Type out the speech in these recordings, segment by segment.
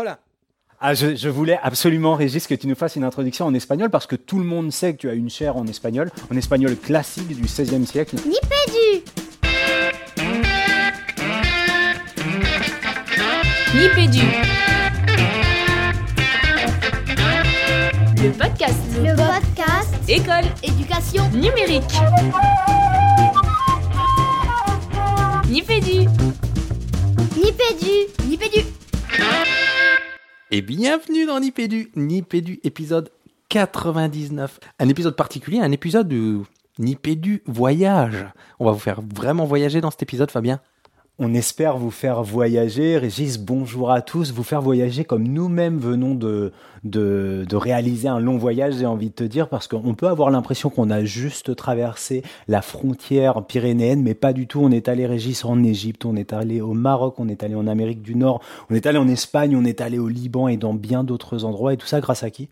Hola. Ah, je, je voulais absolument, Régis, que tu nous fasses une introduction en espagnol parce que tout le monde sait que tu as une chaire en espagnol, en espagnol classique du XVIe siècle. Nipédu Nipédu. Le podcast. Le podcast École Éducation numérique. Nipédu. Nipédu Nipédu Et bienvenue dans Nipédu, Nipédu épisode 99. Un épisode particulier, un épisode de Nipédu voyage. On va vous faire vraiment voyager dans cet épisode, Fabien. On espère vous faire voyager. Régis, bonjour à tous. Vous faire voyager comme nous-mêmes venons de, réaliser un long voyage, j'ai envie de te dire, parce qu'on peut avoir l'impression qu'on a juste traversé la frontière pyrénéenne, mais pas du tout. On est allé, Régis, en Égypte, on est allé au Maroc, on est allé en Amérique du Nord, on est allé en Espagne, on est allé au Liban et dans bien d'autres endroits. Et tout ça grâce à qui?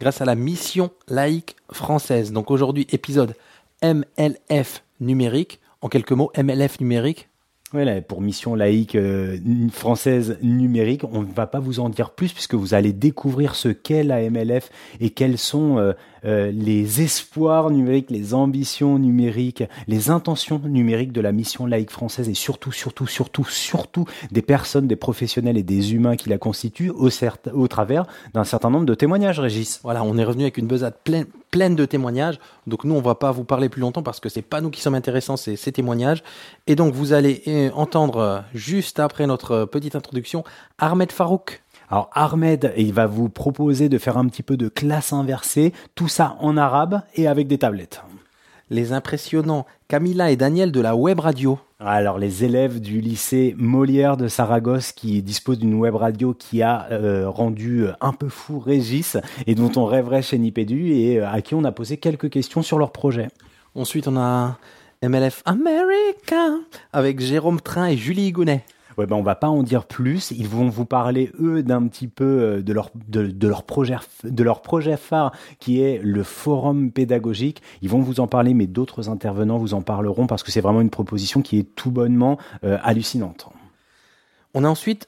Grâce à la mission laïque française. Donc aujourd'hui, épisode MLF numérique. En quelques mots, MLF numérique, Voilà, pour mission laïque euh, française numérique, on ne va pas vous en dire plus puisque vous allez découvrir ce qu'est la MLF et quels sont euh, euh, les espoirs numériques, les ambitions numériques, les intentions numériques de la mission laïque française et surtout, surtout, surtout, surtout des personnes, des professionnels et des humains qui la constituent au, au travers d'un certain nombre de témoignages, Régis. Voilà, on est revenu avec une besace pleine, de témoignages. Donc nous, on va pas vous parler plus longtemps parce que c'est pas nous qui sommes intéressants, c'est ces témoignages. Et donc vous allez euh, entendre euh, juste après notre petite introduction Ahmed Farouk. Alors Ahmed, il va vous proposer de faire un petit peu de classe inversée, tout ça en arabe et avec des tablettes. Les impressionnants Camilla et Daniel de la web radio. Alors les élèves du lycée Molière de Saragosse qui disposent d'une web radio qui a euh, rendu un peu fou Régis et dont on rêverait chez Nipédu et euh, à qui on a posé quelques questions sur leur projet. Ensuite, on a MLF America avec Jérôme Train et Julie Gounet. Ouais ben on va pas en dire plus, ils vont vous parler eux d'un petit peu euh, de leur projet phare qui est le forum pédagogique. Ils vont vous en parler mais d'autres intervenants vous en parleront parce que c'est vraiment une proposition qui est tout bonnement euh, hallucinante. On a ensuite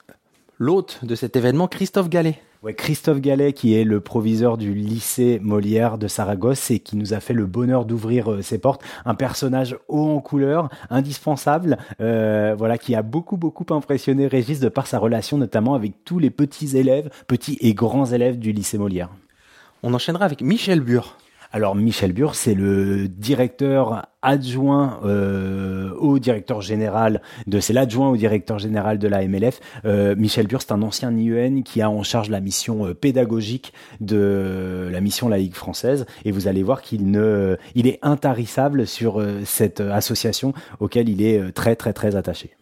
l'hôte de cet événement, Christophe Gallet. Christophe Gallet, qui est le proviseur du lycée Molière de Saragosse et qui nous a fait le bonheur d'ouvrir euh, ses portes. Un personnage haut en couleur, indispensable, euh, voilà, qui a beaucoup, beaucoup impressionné Régis de par sa relation notamment avec tous les petits élèves, petits et grands élèves du lycée Molière. On enchaînera avec Michel Bure. Alors Michel Bure, c'est le directeur adjoint euh, au directeur général de, c'est l'adjoint au directeur général de la MLF. Euh, Michel Bure, c'est un ancien IEN qui a en charge la mission euh, pédagogique de la mission laïque française. Et vous allez voir qu'il ne, il est intarissable sur cette association auquel il est très très très attaché.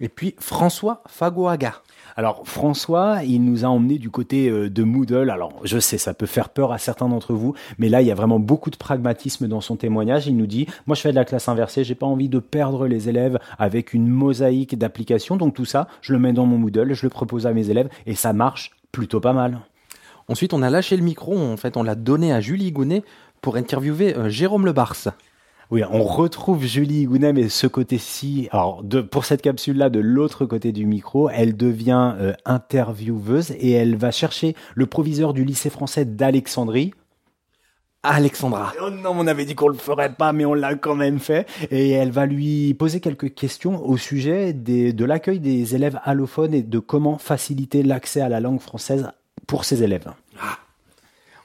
Et puis François Fagoaga. Alors François, il nous a emmené du côté euh, de Moodle. Alors je sais, ça peut faire peur à certains d'entre vous, mais là il y a vraiment beaucoup de pragmatisme dans son témoignage. Il nous dit, moi je fais de la classe inversée, j'ai pas envie de perdre les élèves avec une mosaïque d'applications, donc tout ça, je le mets dans mon Moodle, je le propose à mes élèves et ça marche plutôt pas mal. Ensuite, on a lâché le micro. En fait, on l'a donné à Julie Gounet pour interviewer euh, Jérôme Le Bars. Oui, on retrouve Julie Gounet, mais ce côté-ci, alors de, pour cette capsule-là, de l'autre côté du micro, elle devient euh, intervieweuse et elle va chercher le proviseur du lycée français d'Alexandrie, Alexandra. Oh non, on avait dit qu'on le ferait pas, mais on l'a quand même fait. Et elle va lui poser quelques questions au sujet des, de l'accueil des élèves allophones et de comment faciliter l'accès à la langue française pour ces élèves.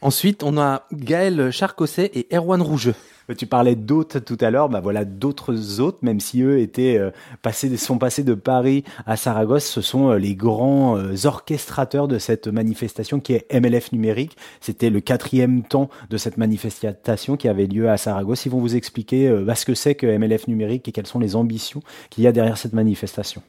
Ensuite, on a Gaël Charcosset et Erwan Rougeux. Tu parlais d'hôtes tout à l'heure, bah voilà d'autres hôtes, même si eux étaient euh, passés, sont passés de Paris à Saragosse, ce sont euh, les grands euh, orchestrateurs de cette manifestation qui est MLF numérique. C'était le quatrième temps de cette manifestation qui avait lieu à Saragosse. Ils vont vous expliquer bah, ce que c'est que MLF numérique et quelles sont les ambitions qu'il y a derrière cette manifestation.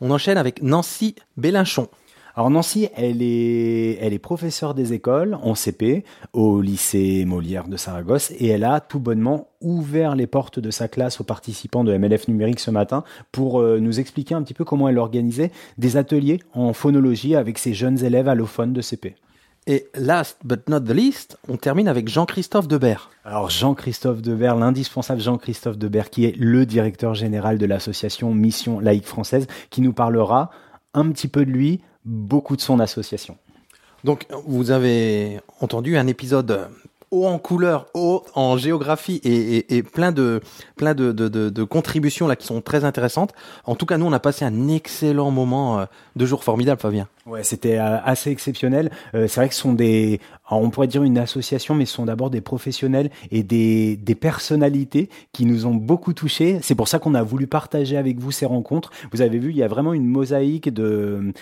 On enchaîne avec Nancy Bélinchon. Alors Nancy, elle est, elle est professeure des écoles en CP au lycée Molière de Saragosse et elle a tout bonnement ouvert les portes de sa classe aux participants de MLF numérique ce matin pour euh, nous expliquer un petit peu comment elle organisait des ateliers en phonologie avec ses jeunes élèves allophones de CP. Et last but not the least, on termine avec Jean-Christophe Debert. Alors Jean-Christophe Debert, l'indispensable Jean-Christophe Debert, qui est le directeur général de l'association Mission Laïque Française, qui nous parlera un petit peu de lui, beaucoup de son association. Donc, vous avez entendu un épisode haut en couleur, haut en géographie et, et, et plein de plein de, de, de, de contributions là qui sont très intéressantes. En tout cas, nous, on a passé un excellent moment, euh, deux jours formidables, Fabien. Ouais, c'était euh, assez exceptionnel. Euh, c'est vrai que ce sont des, on pourrait dire une association, mais ce sont d'abord des professionnels et des, personnalités qui nous ont beaucoup touchés. C'est pour ça qu'on a voulu partager avec vous ces rencontres. Vous avez vu, il y a vraiment une mosaïque de,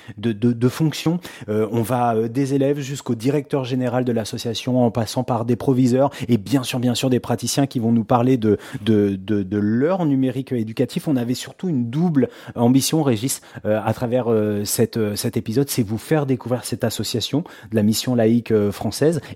fonctions. Euh, on va euh, des élèves jusqu'au directeur général de l'association, en passant par des proviseurs et bien sûr, bien sûr, des praticiens qui vont nous parler de, leur numérique éducatif. On avait surtout une double ambition, Régis, euh, à travers cet épisode, c'est vous faire découvrir cette association de la mission laïque euh,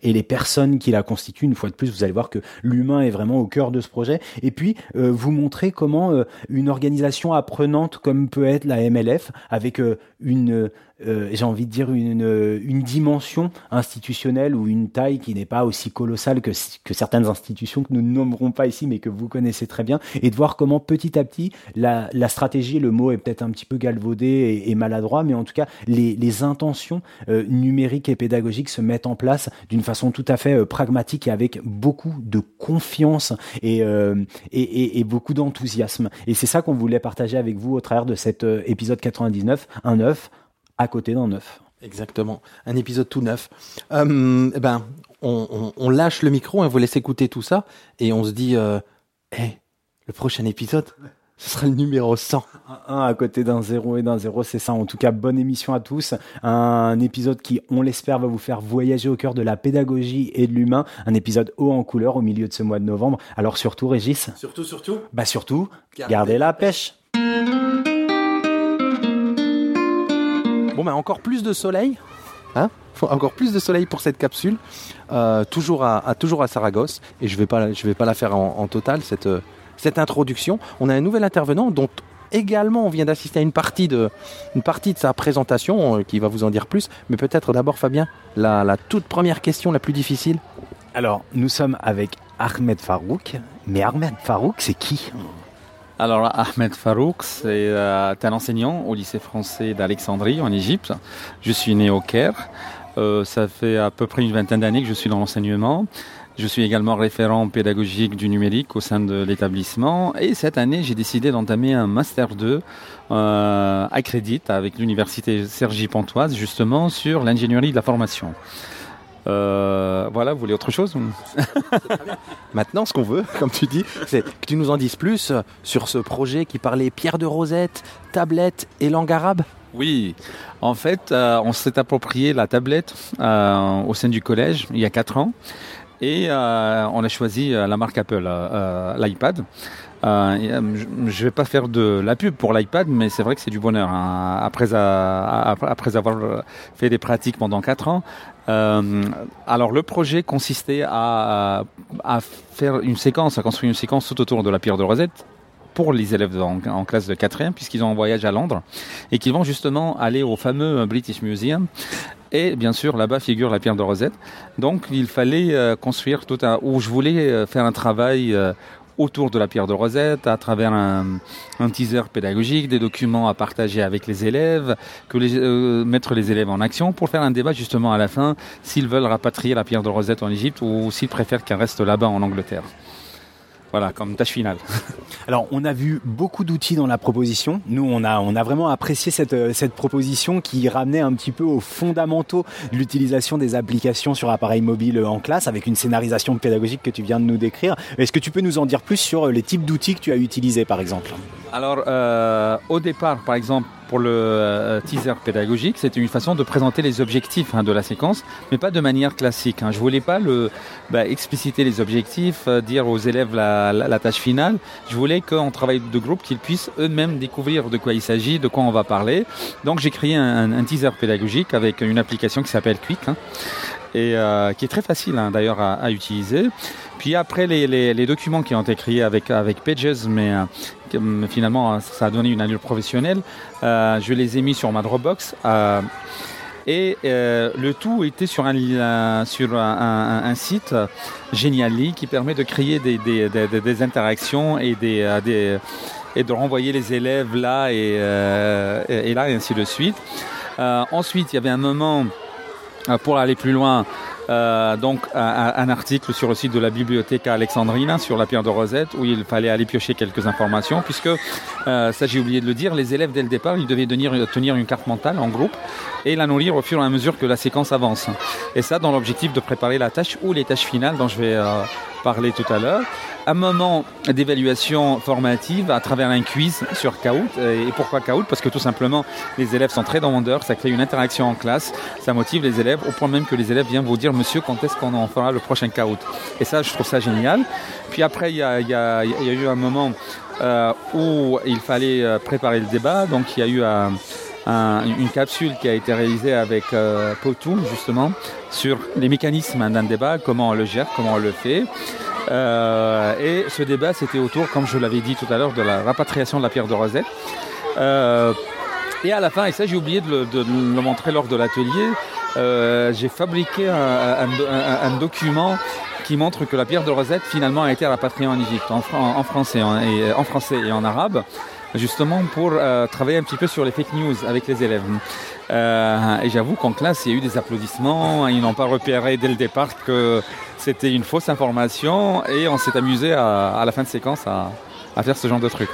et les personnes qui la constituent. Une fois de plus, vous allez voir que l'humain est vraiment au cœur de ce projet. Et puis, euh, vous montrer comment euh, une organisation apprenante comme peut être la MLF, avec euh, une euh, j'ai envie de dire une, une dimension institutionnelle ou une taille qui n'est pas aussi colossale que, que certaines institutions que nous ne nommerons pas ici, mais que vous connaissez très bien, et de voir comment petit à petit la, la stratégie, le mot est peut-être un petit peu galvaudé et, et, maladroit, mais en tout cas les, les intentions euh, numériques et pédagogiques se mettent en place d'une façon tout à fait euh, pragmatique et avec beaucoup de confiance et, euh, et, et, et beaucoup d'enthousiasme. Et c'est ça qu'on voulait partager avec vous au travers de cet euh, épisode 99, un œuf à côté d'un œuf. Exactement, un épisode tout neuf. Euh, eh ben, on, on, on, lâche le micro, on vous laisse écouter tout ça, et on se dit, euh, hey, le prochain épisode, ce sera le numéro 100. Un à côté d'un zéro et d'un zéro, c'est ça. En tout cas, bonne émission à tous. Un épisode qui, on l'espère, va vous faire voyager au cœur de la pédagogie et de l'humain. Un épisode haut en couleur au milieu de ce mois de novembre. Alors surtout, Régis Surtout, surtout Bah surtout, gardez, gardez la pêche. Bon, ben encore plus de soleil. Hein encore plus de soleil pour cette capsule. Euh, toujours, à, Saragosse. Et je ne vais, pas, la faire en, total, cette, cette introduction. On a un nouvel intervenant dont également on vient d'assister à une partie, de, sa présentation euh, qui va vous en dire plus. Mais peut-être d'abord, Fabien, la toute première question, la plus difficile. Alors, nous sommes avec Ahmed Farouk. Mais Ahmed Farouk, c'est qui? Alors Ahmed Farouk, c'est euh, un enseignant au lycée français d'Alexandrie en Égypte. Je suis né au Caire. Euh, ça fait à peu près une vingtaine d'années que je suis dans l'enseignement. Je suis également référent pédagogique du numérique au sein de l'établissement. Et cette année, j'ai décidé d'entamer un Master 2 euh, à crédit avec l'université Sergi Pontoise, justement sur l'ingénierie de la formation. Euh, voilà, vous voulez autre chose Maintenant, ce qu'on veut, comme tu dis, c'est que tu nous en dises plus sur ce projet qui parlait pierre de rosette, tablette et langue arabe. Oui, en fait, euh, on s'est approprié la tablette euh, au sein du collège il y a 4 ans et euh, on a choisi la marque Apple, l'iPad. Euh, je ne vais pas faire de la pub pour l'iPad, mais c'est vrai que c'est du bonheur. Hein. Après, à, après avoir fait des pratiques pendant 4 ans, euh, alors le projet consistait à, faire une séquence, à construire une séquence tout autour de la pierre de Rosette pour les élèves en, classe de 4e, puisqu'ils ont un voyage à Londres, et qu'ils vont justement aller au fameux British Museum. Et bien sûr, là-bas figure la pierre de Rosette. Donc il fallait euh, construire tout un... où je voulais euh, faire un travail autour de la pierre de Rosette, à travers un, teaser pédagogique, des documents à partager avec les élèves, que les, euh, mettre les élèves en action pour faire un débat justement à la fin s'ils veulent rapatrier la pierre de Rosette en Égypte ou s'ils préfèrent qu'elle reste là-bas en Angleterre. Voilà, comme tâche finale. Alors, on a vu beaucoup d'outils dans la proposition. Nous, on a, on a vraiment apprécié cette, cette proposition qui ramenait un petit peu aux fondamentaux de l'utilisation des applications sur appareil mobile en classe avec une scénarisation pédagogique que tu viens de nous décrire. Est-ce que tu peux nous en dire plus sur les types d'outils que tu as utilisés, par exemple? Alors, euh, au départ, par exemple, pour le euh, teaser pédagogique, c'était une façon de présenter les objectifs hein, de la séquence, mais pas de manière classique. Hein. Je voulais pas bah, expliciter les objectifs, euh, dire aux élèves la, tâche finale. Je voulais qu'en travail de groupe, qu'ils puissent eux-mêmes découvrir de quoi il s'agit, de quoi on va parler. Donc j'ai créé un, teaser pédagogique avec une application qui s'appelle Quick. Hein, et qui est très facile hein, d'ailleurs à, utiliser. Puis après les, documents qui ont été créés avec, Pages, mais finalement ça a donné une allure professionnelle, euh, je les ai mis sur ma Dropbox. Euh, et euh, le tout était sur un, sur un, site Genially qui permet de créer des, des, interactions et, des, et de renvoyer les élèves là et, là et ainsi de suite. Ensuite, il y avait un moment pour aller plus loin. Euh, donc un, article sur le site de la bibliothèque Alexandrina sur la pierre de Rosette où il fallait aller piocher quelques informations puisque euh, ça j'ai oublié de le dire les élèves dès le départ ils devaient tenir, tenir une carte mentale en groupe et la nourrir au fur et à mesure que la séquence avance. Et ça dans l'objectif de préparer la tâche ou les tâches finales dont je vais euh, parler tout à l'heure un moment d'évaluation formative à travers un quiz sur Kahoot. Et pourquoi Kahoot? Parce que tout simplement, les élèves sont très demandeurs, ça crée une interaction en classe, ça motive les élèves, au point même que les élèves viennent vous dire, monsieur, quand est-ce qu'on en fera le prochain Kahoot? Et ça, je trouve ça génial. Puis après, il y a eu un moment euh, où il fallait euh, préparer le débat, donc il y a eu un- un- une capsule qui a été réalisée avec euh, Potou, justement, sur les mécanismes d'un débat, comment on le gère, comment on le fait. Euh, et ce débat, c'était autour, comme je l'avais dit tout à l'heure, de la rapatriation de la pierre de Rosette. Euh, et à la fin, et ça j'ai oublié de le, montrer lors de l'atelier, j'ai fabriqué un, document qui montre que la pierre de Rosette finalement a été rapatriée en Égypte, en, fran- en français, en français et en arabe, justement pour euh, travailler un petit peu sur les fake news avec les élèves. Euh, et j'avoue qu'en classe, il y a eu des applaudissements, ils n'ont pas repéré dès le départ que c'était une fausse information et on s'est amusé à, à la fin de séquence à, à faire ce genre de truc.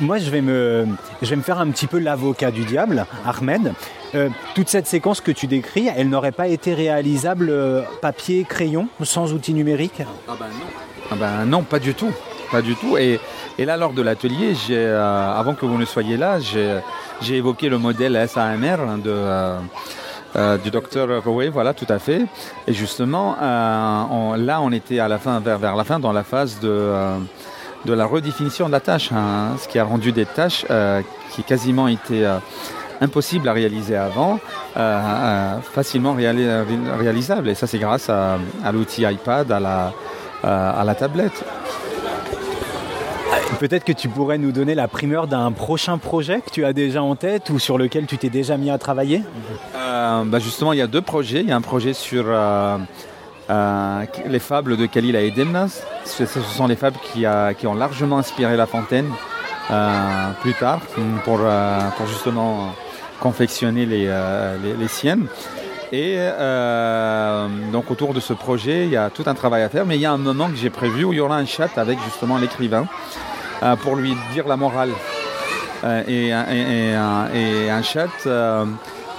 Moi, je vais me, je vais me faire un petit peu l'avocat du diable, Ahmed. Euh, toute cette séquence que tu décris, elle n'aurait pas été réalisable euh, papier, crayon, sans outils numériques Ah ben non. Ah ben non, pas du tout. Pas du tout. Et, et là, lors de l'atelier, euh, avant que vous ne soyez là, j'ai, évoqué le modèle SAMR de, euh, euh, du docteur Rowe, voilà, tout à fait. Et justement, on- là, on était à la fin, vers, vers la fin, dans la phase de, de la redéfinition de la tâche, hein, ce qui a rendu des tâches qui quasiment étaient impossibles à réaliser avant, facilement réali- réalisables. Et ça, c'est grâce à, à l'outil iPad, à la, à la tablette. Peut-être que tu pourrais nous donner la primeur d'un prochain projet que tu as déjà en tête ou sur lequel tu t'es déjà mis à travailler Euh, bah justement, il y a deux projets. Il y a un projet sur euh, euh, les fables de Khalil et Demnas. Ce, sont les fables qui, ont largement inspiré La Fontaine plus tard pour, justement confectionner les, siennes. Et donc autour de ce projet, il y a tout un travail à faire, mais il y a un moment que j'ai prévu où il y aura un chat avec justement l'écrivain pour lui dire la morale. Euh, et, un- et- un- chat euh,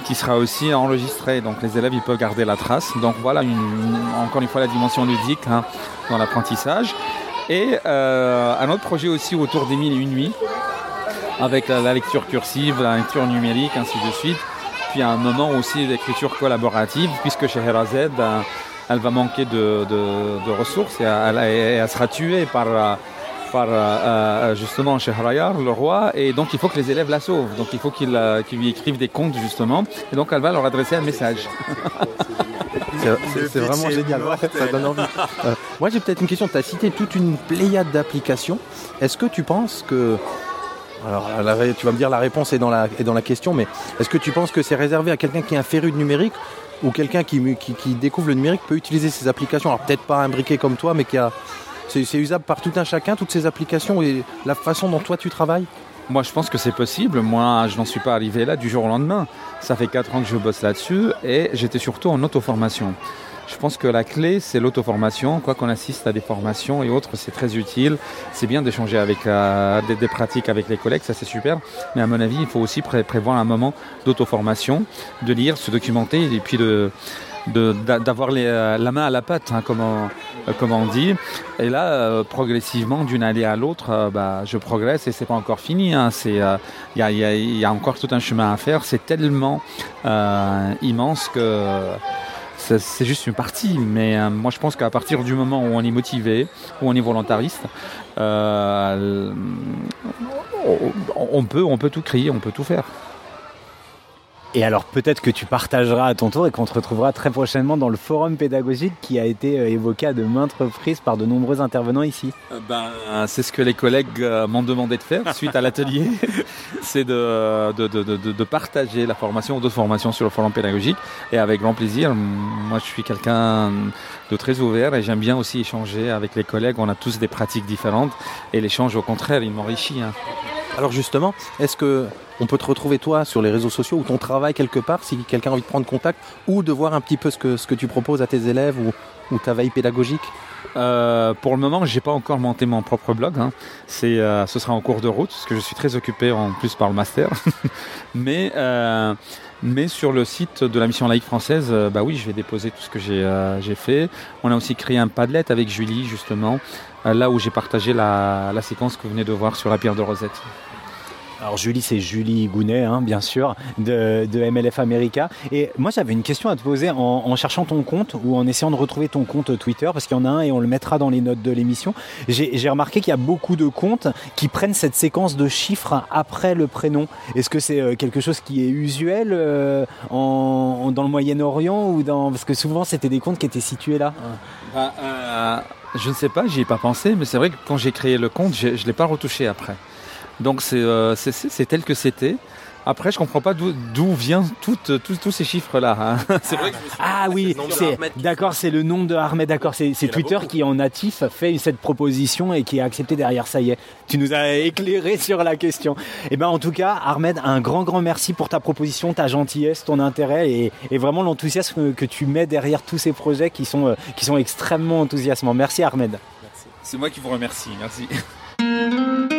qui sera aussi enregistré. Donc les élèves ils peuvent garder la trace. Donc voilà encore une fois la dimension ludique hein, dans l'apprentissage. Et euh, un autre projet aussi autour des mille et une nuits avec la, lecture cursive, la lecture numérique, ainsi de suite. Puis un moment aussi l'écriture collaborative, puisque chez Herazed, euh, elle va manquer de, ressources et elle, sera tuée par, euh, par euh, euh, justement Shehrayar, le roi, et donc il faut que les élèves la sauvent. Donc il faut qu'ils euh, qu'ils lui écrivent des contes justement, et donc elle va leur adresser un message. C'est- vraiment génial, ouais, ça donne envie. Euh, moi j'ai peut-être une question, tu as cité toute une pléiade d'applications. Est-ce que tu penses que... Alors la tu vas me dire la réponse est dans la, est dans la question, mais est-ce que tu penses que c'est réservé à quelqu'un qui est un féru de numérique ou quelqu'un qui, qui, qui découvre le numérique peut utiliser ces applications? Alors peut-être pas un briquet comme toi, mais qui a... C'est usable par tout un chacun, toutes ces applications et la façon dont toi tu travailles? Moi, je pense que c'est possible. Moi, je n'en suis pas arrivé là du jour au lendemain. Ça fait 4 ans que je bosse là-dessus et j'étais surtout en auto-formation. Je pense que la clé, c'est l'auto-formation. Quoi qu'on assiste à des formations et autres, c'est très utile. C'est bien d'échanger avec euh, des, pratiques avec les collègues, ça c'est super. Mais à mon avis, il faut aussi pré- prévoir un moment d'auto-formation, de lire, se documenter et puis de d'avoir euh, la main à la pâte, hein, comme, on, euh, comme on dit. Et là, euh, progressivement, d'une année à l'autre, bah, je progresse et c'est pas encore fini. hein. Il y, a, il y a- encore tout un chemin à faire. C'est tellement immense que c'est juste une partie. Mais moi, je pense qu'à partir du moment où on est motivé, où on est volontariste, on, peut, on peut tout créer, on peut tout faire. Et alors peut-être que tu partageras à ton tour et qu'on te retrouvera très prochainement dans le forum pédagogique qui a été euh, évoqué à de maintes reprises par de nombreux intervenants ici. Euh, Ben, c'est ce que les collègues euh, m'ont demandé de faire suite à l'atelier, c'est de, de, de, de, de partager la formation ou d'autres formations sur le forum pédagogique et avec grand plaisir. Moi, je suis quelqu'un de très ouvert et j'aime bien aussi échanger avec les collègues. On a tous des pratiques différentes et l'échange, au contraire, il m'enrichit. hein. Alors justement, est-ce que on peut te retrouver toi sur les réseaux sociaux ou ton travail quelque part si quelqu'un a envie de prendre contact ou de voir un petit peu ce que, ce que tu proposes à tes élèves ou, ou ta veille pédagogique? Euh, pour le moment, j'ai pas encore monté mon propre blog. hein. C'est, euh, ce sera en cours de route, parce que je suis très occupé en plus par le master. mais, euh, mais sur le site de la mission laïque française, euh, bah oui, je vais déposer tout ce que j'ai, j'ai fait. On a aussi créé un Padlet avec Julie, justement, là où j'ai partagé la, la séquence que vous venez de voir sur la pierre de Rosette. Alors Julie, c'est Julie Gounet, hein, bien sûr, de, de MLF America. Et moi, j'avais une question à te poser en, en cherchant ton compte ou en essayant de retrouver ton compte Twitter, parce qu'il y en a un et on le mettra dans les notes de l'émission. J'ai remarqué qu'il y a beaucoup de comptes qui prennent cette séquence de chiffres après le prénom. Est-ce que c'est euh, quelque chose qui est usuel euh, en, dans le Moyen-Orient ou dans parce que souvent c'était des comptes qui étaient situés là. Bah, euh, je ne sais pas, j'y ai pas pensé, mais c'est vrai que quand j'ai créé le compte, je ne l'ai pas retouché après. Donc c'est euh, tel que c'était. Après, je comprends pas d'où toutes- tous tous ces chiffres-là. hein. Ah oui, le nombre de c'est Ahmed qui- d'accord, c'est le nom de Ahmed, d'accord, c'est Twitter qui en natif fait cette proposition et qui a accepté derrière. Ça y est, tu nous as éclairé sur la question. Et ben en tout cas, Ahmed, un grand grand merci pour ta proposition, ta gentillesse, ton intérêt et, et vraiment l'enthousiasme que tu mets derrière tous ces projets qui sont euh, qui sont extrêmement enthousiasmants. Merci Ahmed. C'est moi qui vous remercie. Merci.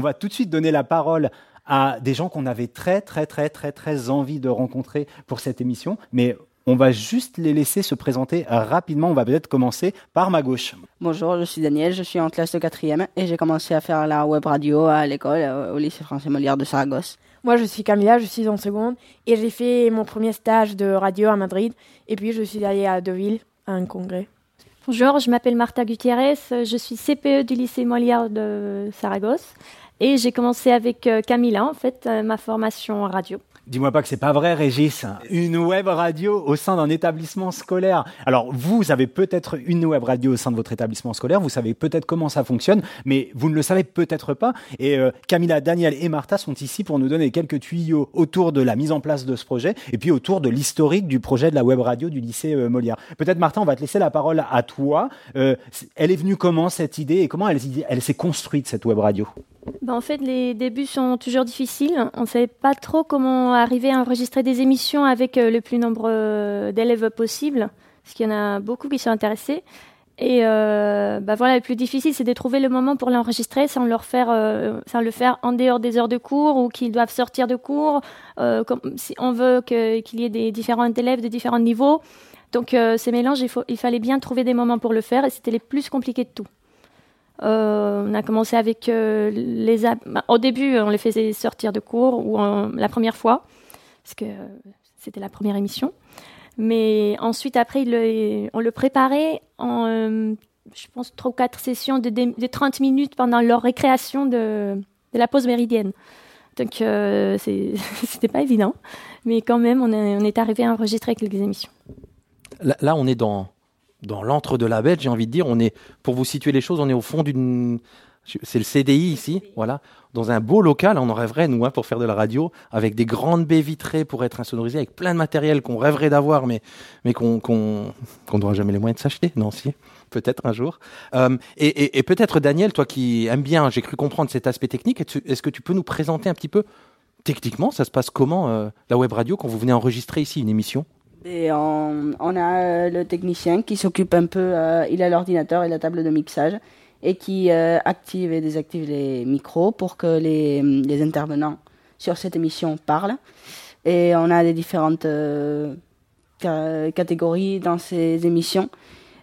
On va tout de suite donner la parole à des gens qu'on avait très très très très très envie de rencontrer pour cette émission, mais on va juste les laisser se présenter rapidement. On va peut-être commencer par ma gauche. Bonjour, je suis Daniel, je suis en classe de quatrième et j'ai commencé à faire la web radio à l'école, euh, au lycée français Molière de Saragosse. Moi, je suis Camilla, je suis en seconde et j'ai fait mon premier stage de radio à Madrid. Et puis, je suis allée à Deauville à un congrès. Bonjour, je m'appelle Marta Gutiérrez, je suis CPE du lycée Molière de Saragosse et j'ai commencé avec euh, Camilla, en fait, euh, ma formation radio. Dis-moi pas que c'est pas vrai, Régis. Une web radio au sein d'un établissement scolaire. Alors, vous avez peut-être une web radio au sein de votre établissement scolaire. Vous savez peut-être comment ça fonctionne, mais vous ne le savez peut-être pas. Et euh, Camilla, Daniel et Martha sont ici pour nous donner quelques tuyaux autour de la mise en place de ce projet et puis autour de l'historique du projet de la web radio du lycée euh, Molière. Peut-être, Martha, on va te laisser la parole à toi. Elle est venue comment cette idée et comment elle s'est construite cette web radio? Ben, en fait, les débuts sont toujours difficiles. On ne savait pas trop comment arriver à enregistrer des émissions avec euh, le plus nombreux d'élèves possible, parce qu'il y en a beaucoup qui sont intéressés. Et euh, bah voilà, le plus difficile, c'est de trouver le moment pour l'enregistrer sans, euh, le faire en dehors des heures de cours ou qu'ils doivent sortir de cours. Euh, comme, si on veut qu'il y ait des différents élèves de différents niveaux. Donc euh, ces mélanges, il, il fallait bien trouver des moments pour le faire et c'était les plus compliqués de tout. Euh, on a commencé avec euh, les... bah, Au début, on les faisait sortir de cours ou la première fois, parce que euh, c'était la première émission. Mais ensuite, après, on le préparait en, je pense, trois ou quatre sessions de, de 30 minutes pendant leur récréation de, la pause méridienne. Donc, c'était pas évident. Mais quand même, on est, arrivé à enregistrer quelques émissions. Là, on est dans, dans l'antre de la bête, j'ai envie de dire. On est, pour vous situer les choses, on est au fond d'une. C'est le CDI ici, voilà. Dans un beau local, on en rêverait, nous, hein, pour faire de la radio, avec des grandes baies vitrées pour être insonorisées, avec plein de matériel qu'on rêverait d'avoir, mais, mais qu'on qu'on qu'on n'aura jamais les moyens de s'acheter. Non, si, peut-être un jour. Euh, et et, et peut-être, Daniel, toi qui aimes bien, j'ai cru comprendre cet aspect technique, est-ce est-ce que tu peux nous présenter un petit peu, techniquement, ça se passe comment, euh, la web radio, quand vous venez enregistrer ici une émission? Et on, a euh, le technicien qui s'occupe un peu, euh, il a l'ordinateur et la table de mixage et qui euh, active et désactive les micros pour que les, les intervenants sur cette émission parlent. Et on a des différentes ca- catégories dans ces émissions.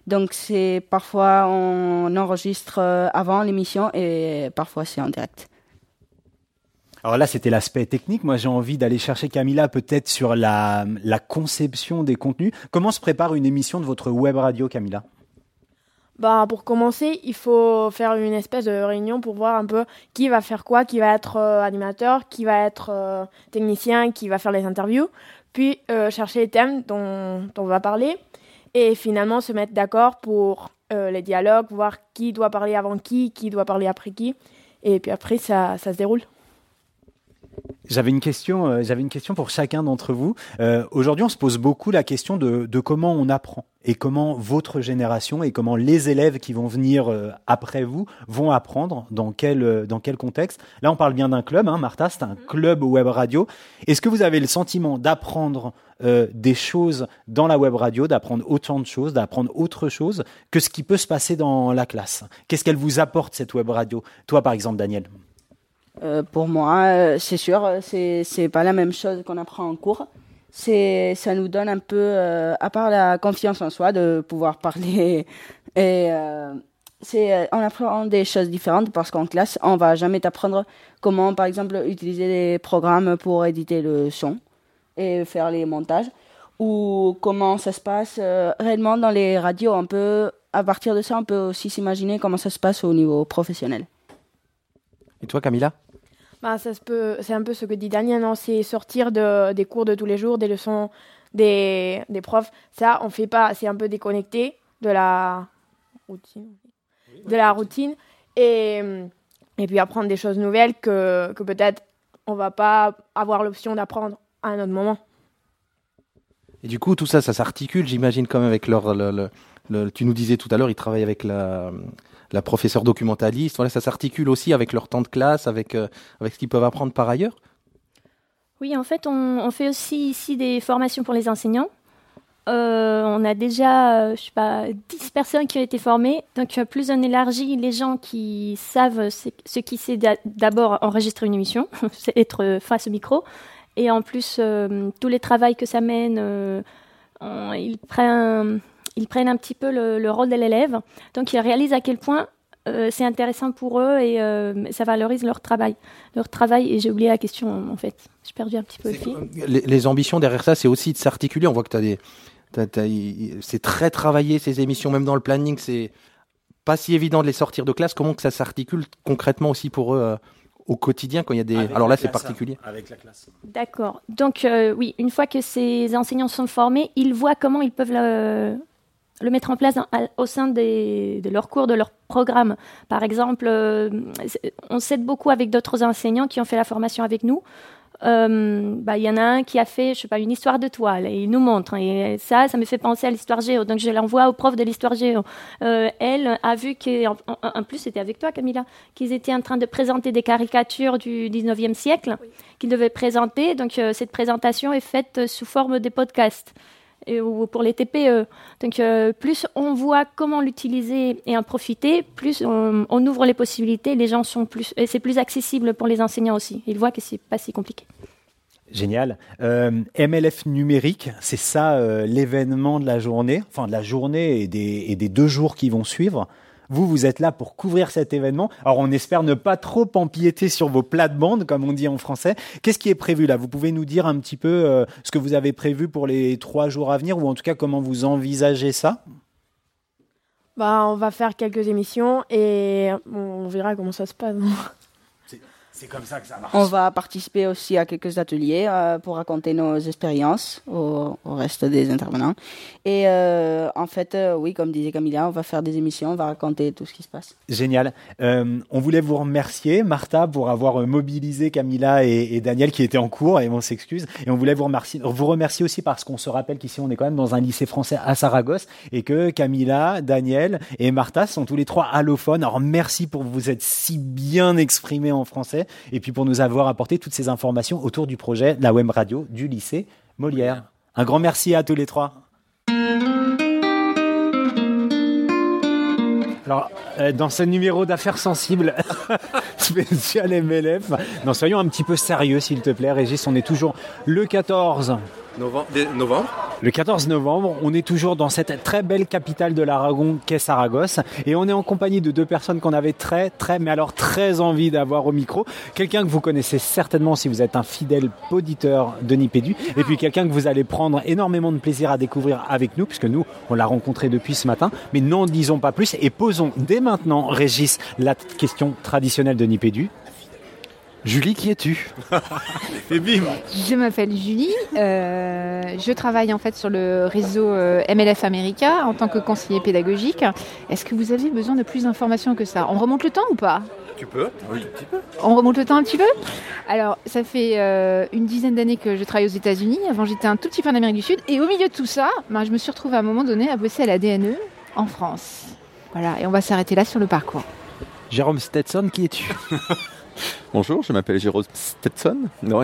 Donc c'est parfois on enregistre avant l'émission et parfois c'est en direct. Alors là, c'était l'aspect technique. Moi, j'ai envie d'aller chercher Camilla peut-être sur la, conception des contenus. Comment se prépare une émission de votre web radio, Camilla? Bah, pour commencer, il faut faire une espèce de réunion pour voir un peu qui va faire quoi, qui va être euh, animateur, qui va être euh, technicien, qui va faire les interviews, puis euh, chercher les thèmes dont, dont on va parler, et finalement se mettre d'accord pour les dialogues, voir qui doit parler avant qui, qui doit parler après qui, et puis après ça, ça se déroule. J'avais une question, euh, j'avais une question pour chacun d'entre vous. Euh, Aujourd'hui, on se pose beaucoup la question de, de, comment on apprend et comment votre génération et comment les élèves qui vont venir euh, après vous vont apprendre dans quel dans quel contexte. Là, on parle bien d'un club, hein, Martha, c'est un club web radio. Est-ce que vous avez le sentiment d'apprendre des choses dans la web radio, d'apprendre autant de choses, d'apprendre autre chose que ce qui peut se passer dans la classe? Qu'est-ce qu'elle vous apporte cette web radio? Toi, par exemple, Daniel. Euh, pour moi, euh, c'est sûr, euh, c'est c'est pas la même chose qu'on apprend en cours. C'est ça nous donne un peu, à part la confiance en soi, de pouvoir parler. Et c'est on apprend des choses différentes parce qu'en classe, on va jamais t'apprendre comment, par exemple, utiliser des programmes pour éditer le son et faire les montages, ou comment ça se passe réellement dans les radios. On peut, à partir de ça, on peut aussi s'imaginer comment ça se passe au niveau professionnel. Et toi, Camilla? Bah, ça se peut, c'est un peu ce que dit Daniel, non c'est sortir de, des cours de tous les jours, des leçons des, des profs. Ça, on fait pas, c'est un peu déconnecté de la routine, de la routine, et, et puis apprendre des choses nouvelles que, que peut-être on va pas avoir l'option d'apprendre à un autre moment. Et du coup, tout ça, ça s'articule, j'imagine, quand même avec leur. Le, le- le- tu nous disais tout à l'heure, ils travaillent avec la, la professeure documentaliste. Ça s'articule aussi avec leur temps de classe, avec, euh, avec ce qu'ils peuvent apprendre par ailleurs. Oui, en fait, on, fait aussi ici des formations pour les enseignants. Euh, on a déjà, euh, je sais pas, 10 personnes qui ont été formées. Donc, plus on élargit les gens qui savent ce, qui c'est d'a- d'abord enregistrer une émission, c'est être face au micro. Et en plus, tous les travaux que ça mène, ils, prennent, ils prennent un petit peu le, le rôle de l'élève. Donc, ils réalisent à quel point euh, c'est intéressant pour eux et euh, ça valorise leur travail. Leur travail, et j'ai oublié la question en fait. J'ai perdu un petit peu le fil. Les, les ambitions derrière ça, c'est aussi de s'articuler. On voit que tu as des. c'est très travaillé ces émissions, même dans le planning, c'est pas si évident de les sortir de classe. Comment que ça s'articule concrètement aussi pour eux euh, au quotidien quand il y a des. Alors là, c'est particulier. Avec la classe. D'accord. Donc euh, oui, une fois que ces enseignants sont formés, ils voient comment ils peuvent le, mettre en place dans- au sein des- de leurs cours, de leur programme. Par exemple, euh, on s'aide beaucoup avec d'autres enseignants qui ont fait la formation avec nous. Euh, bah, Il y en a un qui a fait, je sais pas, une histoire de toile et il nous montre. et ça, ça me fait penser à l'histoire géo. Donc je l'envoie au prof de l'histoire géo. Euh, elle a vu qu'en en, en plus, c'était avec toi, Camilla, qu'ils étaient en train de présenter des caricatures du 19e siècle qu'ils devaient présenter. Donc cette présentation est faite sous forme de podcast et, ou pour les TPE. Donc euh, plus on voit comment l'utiliser et en profiter, plus on, ouvre les possibilités. Les gens sont plus c'est plus accessible pour les enseignants aussi. Ils voient que c'est pas si compliqué. Génial. Euh, MLF numérique, c'est ça euh, l'événement de la journée, enfin de la journée et des deux jours qui vont suivre. Vous, vous êtes là pour couvrir cet événement. Alors, on espère ne pas trop empiéter sur vos plates-bandes, comme on dit en français. Qu'est-ce qui est prévu là? Vous pouvez nous dire un petit peu euh, ce que vous avez prévu pour les trois jours à venir, ou en tout cas comment vous envisagez ça? Bah, on va faire quelques émissions et on verra comment ça se passe. C'est comme ça que ça marche. On va participer aussi à quelques ateliers euh, pour raconter nos expériences au, au reste des intervenants. Et euh, en fait, euh, oui, comme disait Camilla, on va faire des émissions, on va raconter tout ce qui se passe. Génial. Euh, on voulait vous remercier, Martha, pour avoir mobilisé Camilla et, et Daniel qui étaient en cours, et on s'excuse. Et on voulait vous remercier, vous remercier aussi parce qu'on se rappelle qu'ici, on est quand même dans un lycée français à Saragosse, et que Camilla, Daniel et Martha sont tous les trois allophones. Alors merci pour vous être si bien exprimés en français, et puis pour nous avoir apporté toutes ces informations autour du projet La Web Radio du lycée Molière. Un grand merci à tous les trois. Alors, euh, dans ce numéro d'affaires sensibles spécial MLF, non, soyons un petit peu sérieux, s'il te plaît, Régis. On est toujours le 14. Le 14 novembre, on est toujours dans cette très belle capitale de l'Aragon qu'est Saragosse et on est en compagnie de deux personnes qu'on avait très très mais alors très envie d'avoir au micro. Quelqu'un que vous connaissez certainement si vous êtes un fidèle auditeur de Nipédu et puis quelqu'un que vous allez prendre énormément de plaisir à découvrir avec nous puisque nous on l'a rencontré depuis ce matin mais n'en disons pas plus et posons dès maintenant Régis la question traditionnelle de Nipédu. Julie, qui es-tu? Et bim Je m'appelle Julie. euh, je travaille en fait sur le réseau euh, MLF America en tant que conseiller pédagogique. Est-ce que vous avez besoin de plus d'informations que ça? On remonte le temps ou pas? Tu peux Oui. On remonte le temps un petit peu? Alors, ça fait euh, une dizaine d'années que je travaille aux États-Unis. Avant, j'étais un tout petit peu en Amérique du Sud. Et au milieu de tout ça, ben, je me suis retrouvée à un moment donné à bosser à la DNE en France. Voilà, et on va s'arrêter là sur le parcours. Jérôme Stetson, qui es-tu? Bonjour, je m'appelle Jérôme Stetson,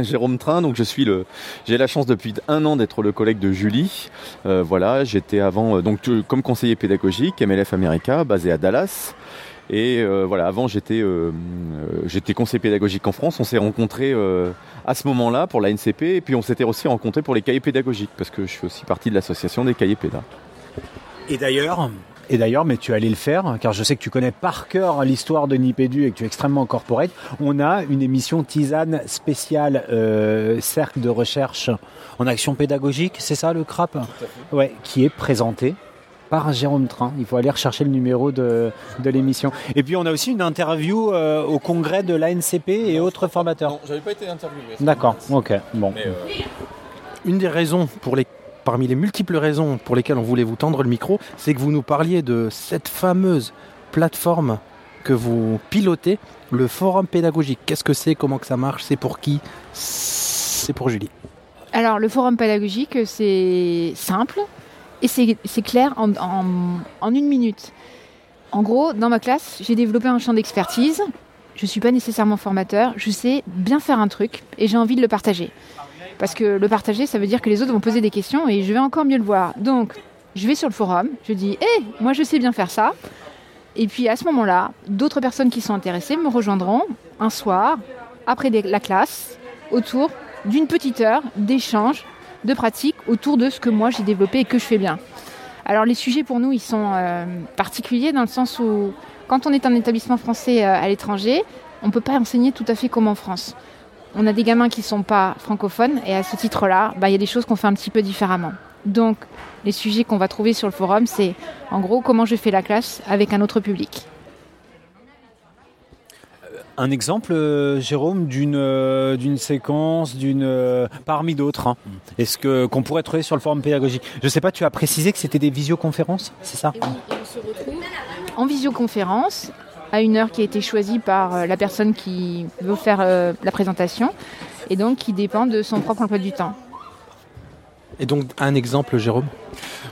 Jérôme Train, donc je suis le, j'ai la chance depuis un an d'être le collègue de Julie. Euh, voilà, j'étais avant euh, donc euh, comme conseiller pédagogique MLF America, basé à Dallas. Et voilà, avant j'étais j'étais conseiller pédagogique en France. On s'est rencontrés à ce moment-là pour la NCP et puis on s'était aussi rencontrés pour les cahiers pédagogiques parce que je suis aussi partie de l'association des cahiers pédas. Et d'ailleurs, et d'ailleurs, mais tu allais le faire, car je sais que tu connais par cœur l'histoire de Nipédu et que tu es extrêmement corporate. On a une émission tisane spéciale euh, cercle de recherche en action pédagogique, c'est ça le CRAP Ouais, qui est présenté par Jérôme Train. Il faut aller rechercher le numéro de, de l'émission. Et puis on a aussi une interview euh, au congrès de l'ANCP et autres formateurs. j'avais pas été interviewé. D'accord, ok, bon. Une des raisons pour les parmi les multiples raisons pour lesquelles on voulait vous tendre le micro, c'est que vous nous parliez de cette fameuse plateforme que vous pilotez, le forum pédagogique. Qu'est-ce que c'est? Comment que ça marche? C'est pour qui? C'est pour Julie. Alors, le forum pédagogique, c'est simple et c'est clair en une minute. En gros, dans ma classe, j'ai développé un champ d'expertise. Je ne suis pas nécessairement formateur. Je sais bien faire un truc et j'ai envie de le partager. Parce que le partager, ça veut dire que les autres vont poser des questions et je vais encore mieux le voir. Donc, je vais sur le forum, je dis Hé, moi je sais bien faire ça. Et puis à ce moment-là, d'autres personnes qui sont intéressées me rejoindront un soir, après la classe, autour d'une petite heure d'échange, de pratique autour de ce que moi j'ai développé et que je fais bien. Alors les sujets pour nous, ils sont euh, particuliers dans le sens où quand on est un établissement français euh, à l'étranger, on ne peut pas enseigner tout à fait comme en France. On a des gamins qui ne sont pas francophones et à ce titre-là, bah, il y a des choses qu'on fait un petit peu différemment. Donc les sujets qu'on va trouver sur le forum, c'est en gros comment je fais la classe avec un autre public. Un exemple, euh, Jérôme, d'une euh, d'une séquence, d'une euh, parmi d'autres. hein. Est-ce que qu'on pourrait trouver sur le forum pédagogique? Je sais pas. Tu as précisé que c'était des visioconférences, c'est ça? En visioconférence à une heure qui a été choisie par euh, la personne qui veut faire euh, la présentation et donc qui dépend de son propre emploi du temps. Et donc, un exemple, Jérôme?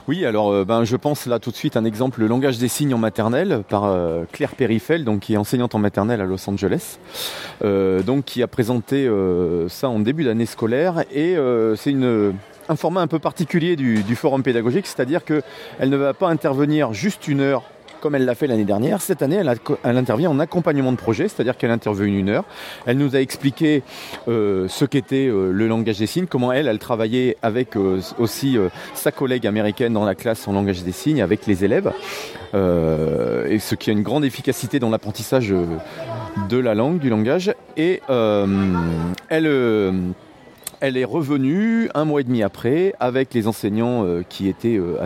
Oui, alors euh, ben, je pense là tout de suite un exemple, le langage des signes en maternelle par euh, Claire Perifel, donc qui est enseignante en maternelle à Los Angeles, euh, donc qui a présenté euh, ça en début d'année scolaire et euh, c'est une un format un peu particulier du, du forum pédagogique, c'est-à-dire que elle ne va pas intervenir juste une heure comme elle l'a fait l'année dernière. Cette année, elle, intervient en accompagnement de projet, c'est-à-dire qu'elle intervient une heure. Elle nous a expliqué euh, ce qu'était euh, le langage des signes, comment elle, elle travaillait avec euh, aussi sa collègue américaine dans la classe en langage des signes, avec les élèves, et ce qui a une grande efficacité dans l'apprentissage de la langue, du langage. Et elle... elle est revenue un mois et demi après avec les enseignants euh, qui étaient euh,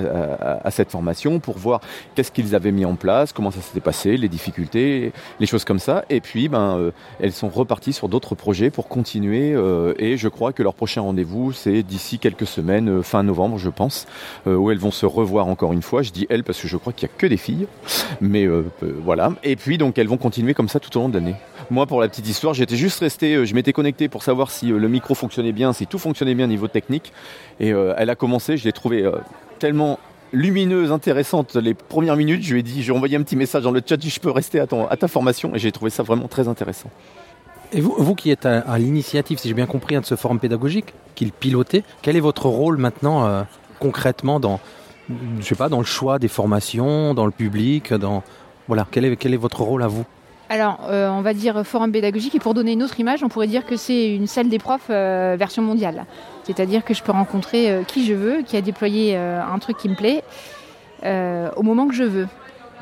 à, cette formation pour voir qu'est-ce qu'ils avaient mis en place, comment ça s'était passé, les difficultés, les choses comme ça. Et puis, ben, euh, elles sont reparties sur d'autres projets pour continuer. et je crois que leur prochain rendez-vous, c'est d'ici quelques semaines, fin novembre, je pense, où elles vont se revoir encore une fois. Je dis elles parce que je crois qu'il n'y a que des filles. Mais voilà. Et puis, donc, elles vont continuer comme ça tout au long de l'année. Moi, pour la petite histoire, j'étais juste resté, je m'étais connecté pour savoir si le micro fonctionnait bien, si tout fonctionnait bien au niveau technique. Et euh, elle a commencé, je l'ai trouvée euh, tellement lumineuse, intéressante les premières minutes. Je lui ai dit, j'ai envoyé un petit message dans le chat, je peux rester à, ton- à ta formation. Et j'ai trouvé ça vraiment très intéressant. Et vous, vous qui êtes à, à l'initiative, si j'ai bien compris, hein, de ce forum pédagogique, qu'il pilotait, quel est votre rôle maintenant euh, concrètement dans, je sais pas, dans le choix des formations, dans le public, dans voilà, quel est, quel est votre rôle à vous? Alors, euh, on va dire forum pédagogique, et pour donner une autre image, on pourrait dire que c'est une salle des profs euh, version mondiale. C'est-à-dire que je peux rencontrer euh, qui je veux, qui a déployé un truc qui me plaît, au moment que je veux.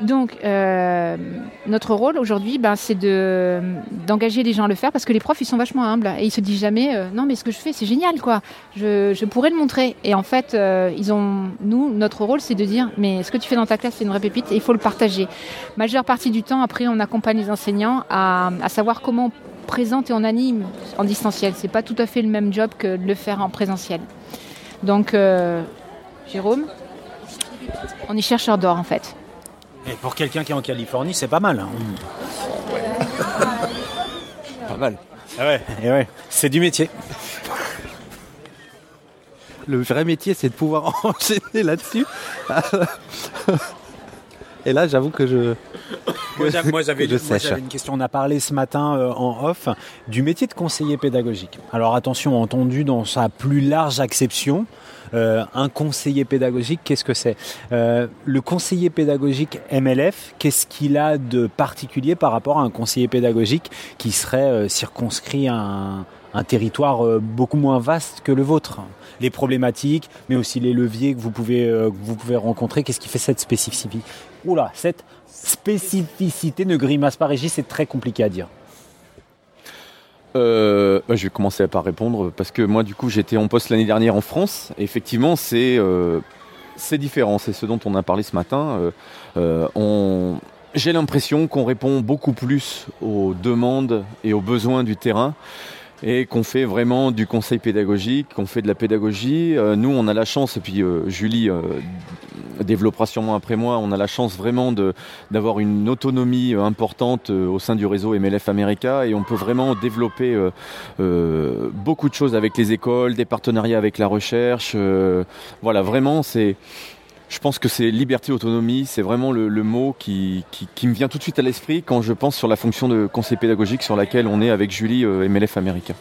Donc, euh, notre rôle aujourd'hui, ben, c'est de d'engager les gens à le faire parce que les profs, ils sont vachement humbles et ils se disent jamais, euh, non, mais ce que je fais, c'est génial, quoi. Je, je pourrais le montrer. Et en fait, euh, ils ont, nous, notre rôle, c'est de dire, mais ce que tu fais dans ta classe, c'est une vraie pépite et il faut le partager. Majeure partie du temps, après, on accompagne les enseignants à, à savoir comment on présente et on anime en distanciel. C'est pas tout à fait le même job que de le faire en présentiel. Donc, Jérôme, on est chercheur d'or en fait. Et pour quelqu'un qui est en Californie, c'est pas mal. hein. Pas mal. Ah ouais, et ouais, c'est du métier. Le vrai métier, c'est de pouvoir enchaîner là-dessus. Et là, j'avoue que je. Moi, j'a- moi, j'avais que une question. On a parlé ce matin euh, en off du métier de conseiller pédagogique. Alors attention, entendu dans sa plus large acception, euh, un conseiller pédagogique, qu'est-ce que c'est Euh, Le conseiller pédagogique MLF, qu'est-ce qu'il a de particulier par rapport à un conseiller pédagogique qui serait euh, circonscrit à un, territoire euh, beaucoup moins vaste que le vôtre? Les problématiques, mais aussi les leviers que vous pouvez, euh, que vous pouvez rencontrer. Qu'est-ce qui fait cette spécificité Oula, cette spécificité ne grimace pas, Régis, c'est très compliqué à dire. Euh, bah, je vais commencer par répondre parce que moi, du coup, j'étais en poste l'année dernière en France. Effectivement, c'est euh, différent. C'est ce dont on a parlé ce matin. Euh, euh, on... J'ai l'impression qu'on répond beaucoup plus aux demandes et aux besoins du terrain et qu'on fait vraiment du conseil pédagogique, qu'on fait de la pédagogie. Euh, nous, on a la chance, et puis euh, Julie euh, développera sûrement après moi, on a la chance vraiment d'avoir une autonomie euh, importante euh, au sein du réseau MLF America et on peut vraiment développer euh, beaucoup de choses avec les écoles, des partenariats avec la recherche. voilà, vraiment, c'est je pense que c'est liberté, autonomie, c'est vraiment le, mot qui, me vient tout de suite à l'esprit quand je pense sur la fonction de conseil pédagogique sur laquelle on est avec Julie euh, MLF America.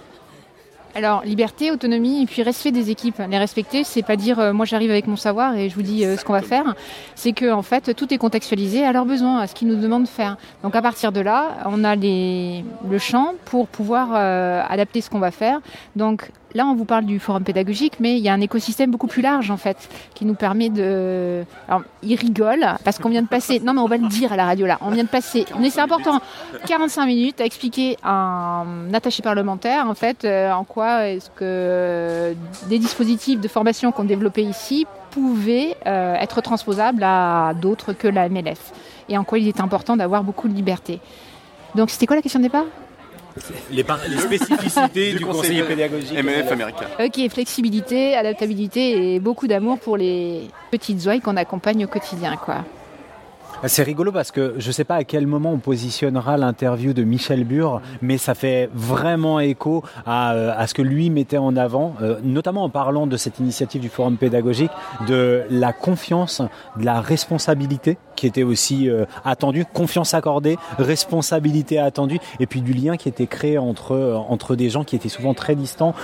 Alors, liberté, autonomie et puis respect des équipes. Les respecter, c'est pas dire euh, moi j'arrive avec mon savoir et je vous dis euh, ce qu'on va faire. C'est que en fait tout est contextualisé à leurs besoins, à ce qu'ils nous demandent de faire. Donc à partir de là, on a le champ pour pouvoir adapter ce qu'on va faire. Là, on vous parle du forum pédagogique, mais il y a un écosystème beaucoup plus large en fait qui nous permet de. Alors, ils rigolent parce qu'on vient de passer. Non, mais on va le dire à la radio là. On vient de passer. Mais c'est important. 45 minutes à expliquer à un attaché parlementaire en fait euh, en quoi est-ce que des dispositifs de formation qu'on développait ici pouvaient euh, être transposables à d'autres que la MLF et en quoi il est important d'avoir beaucoup de liberté. Donc c'était quoi la question de départ? Les, spécificités du conseiller pédagogique MLF America. Ok, flexibilité, adaptabilité et beaucoup d'amour pour les petites ouailles qu'on accompagne au quotidien quoi. C'est rigolo parce que je ne sais pas à quel moment on positionnera l'interview de Michel Bure, mais ça fait vraiment écho à, euh, ce que lui mettait en avant, euh, notamment en parlant de cette initiative du forum pédagogique, de la confiance, de la responsabilité qui était aussi euh, attendue, confiance accordée, responsabilité attendue, et puis du lien qui était créé entre, entre des gens qui étaient souvent très distants.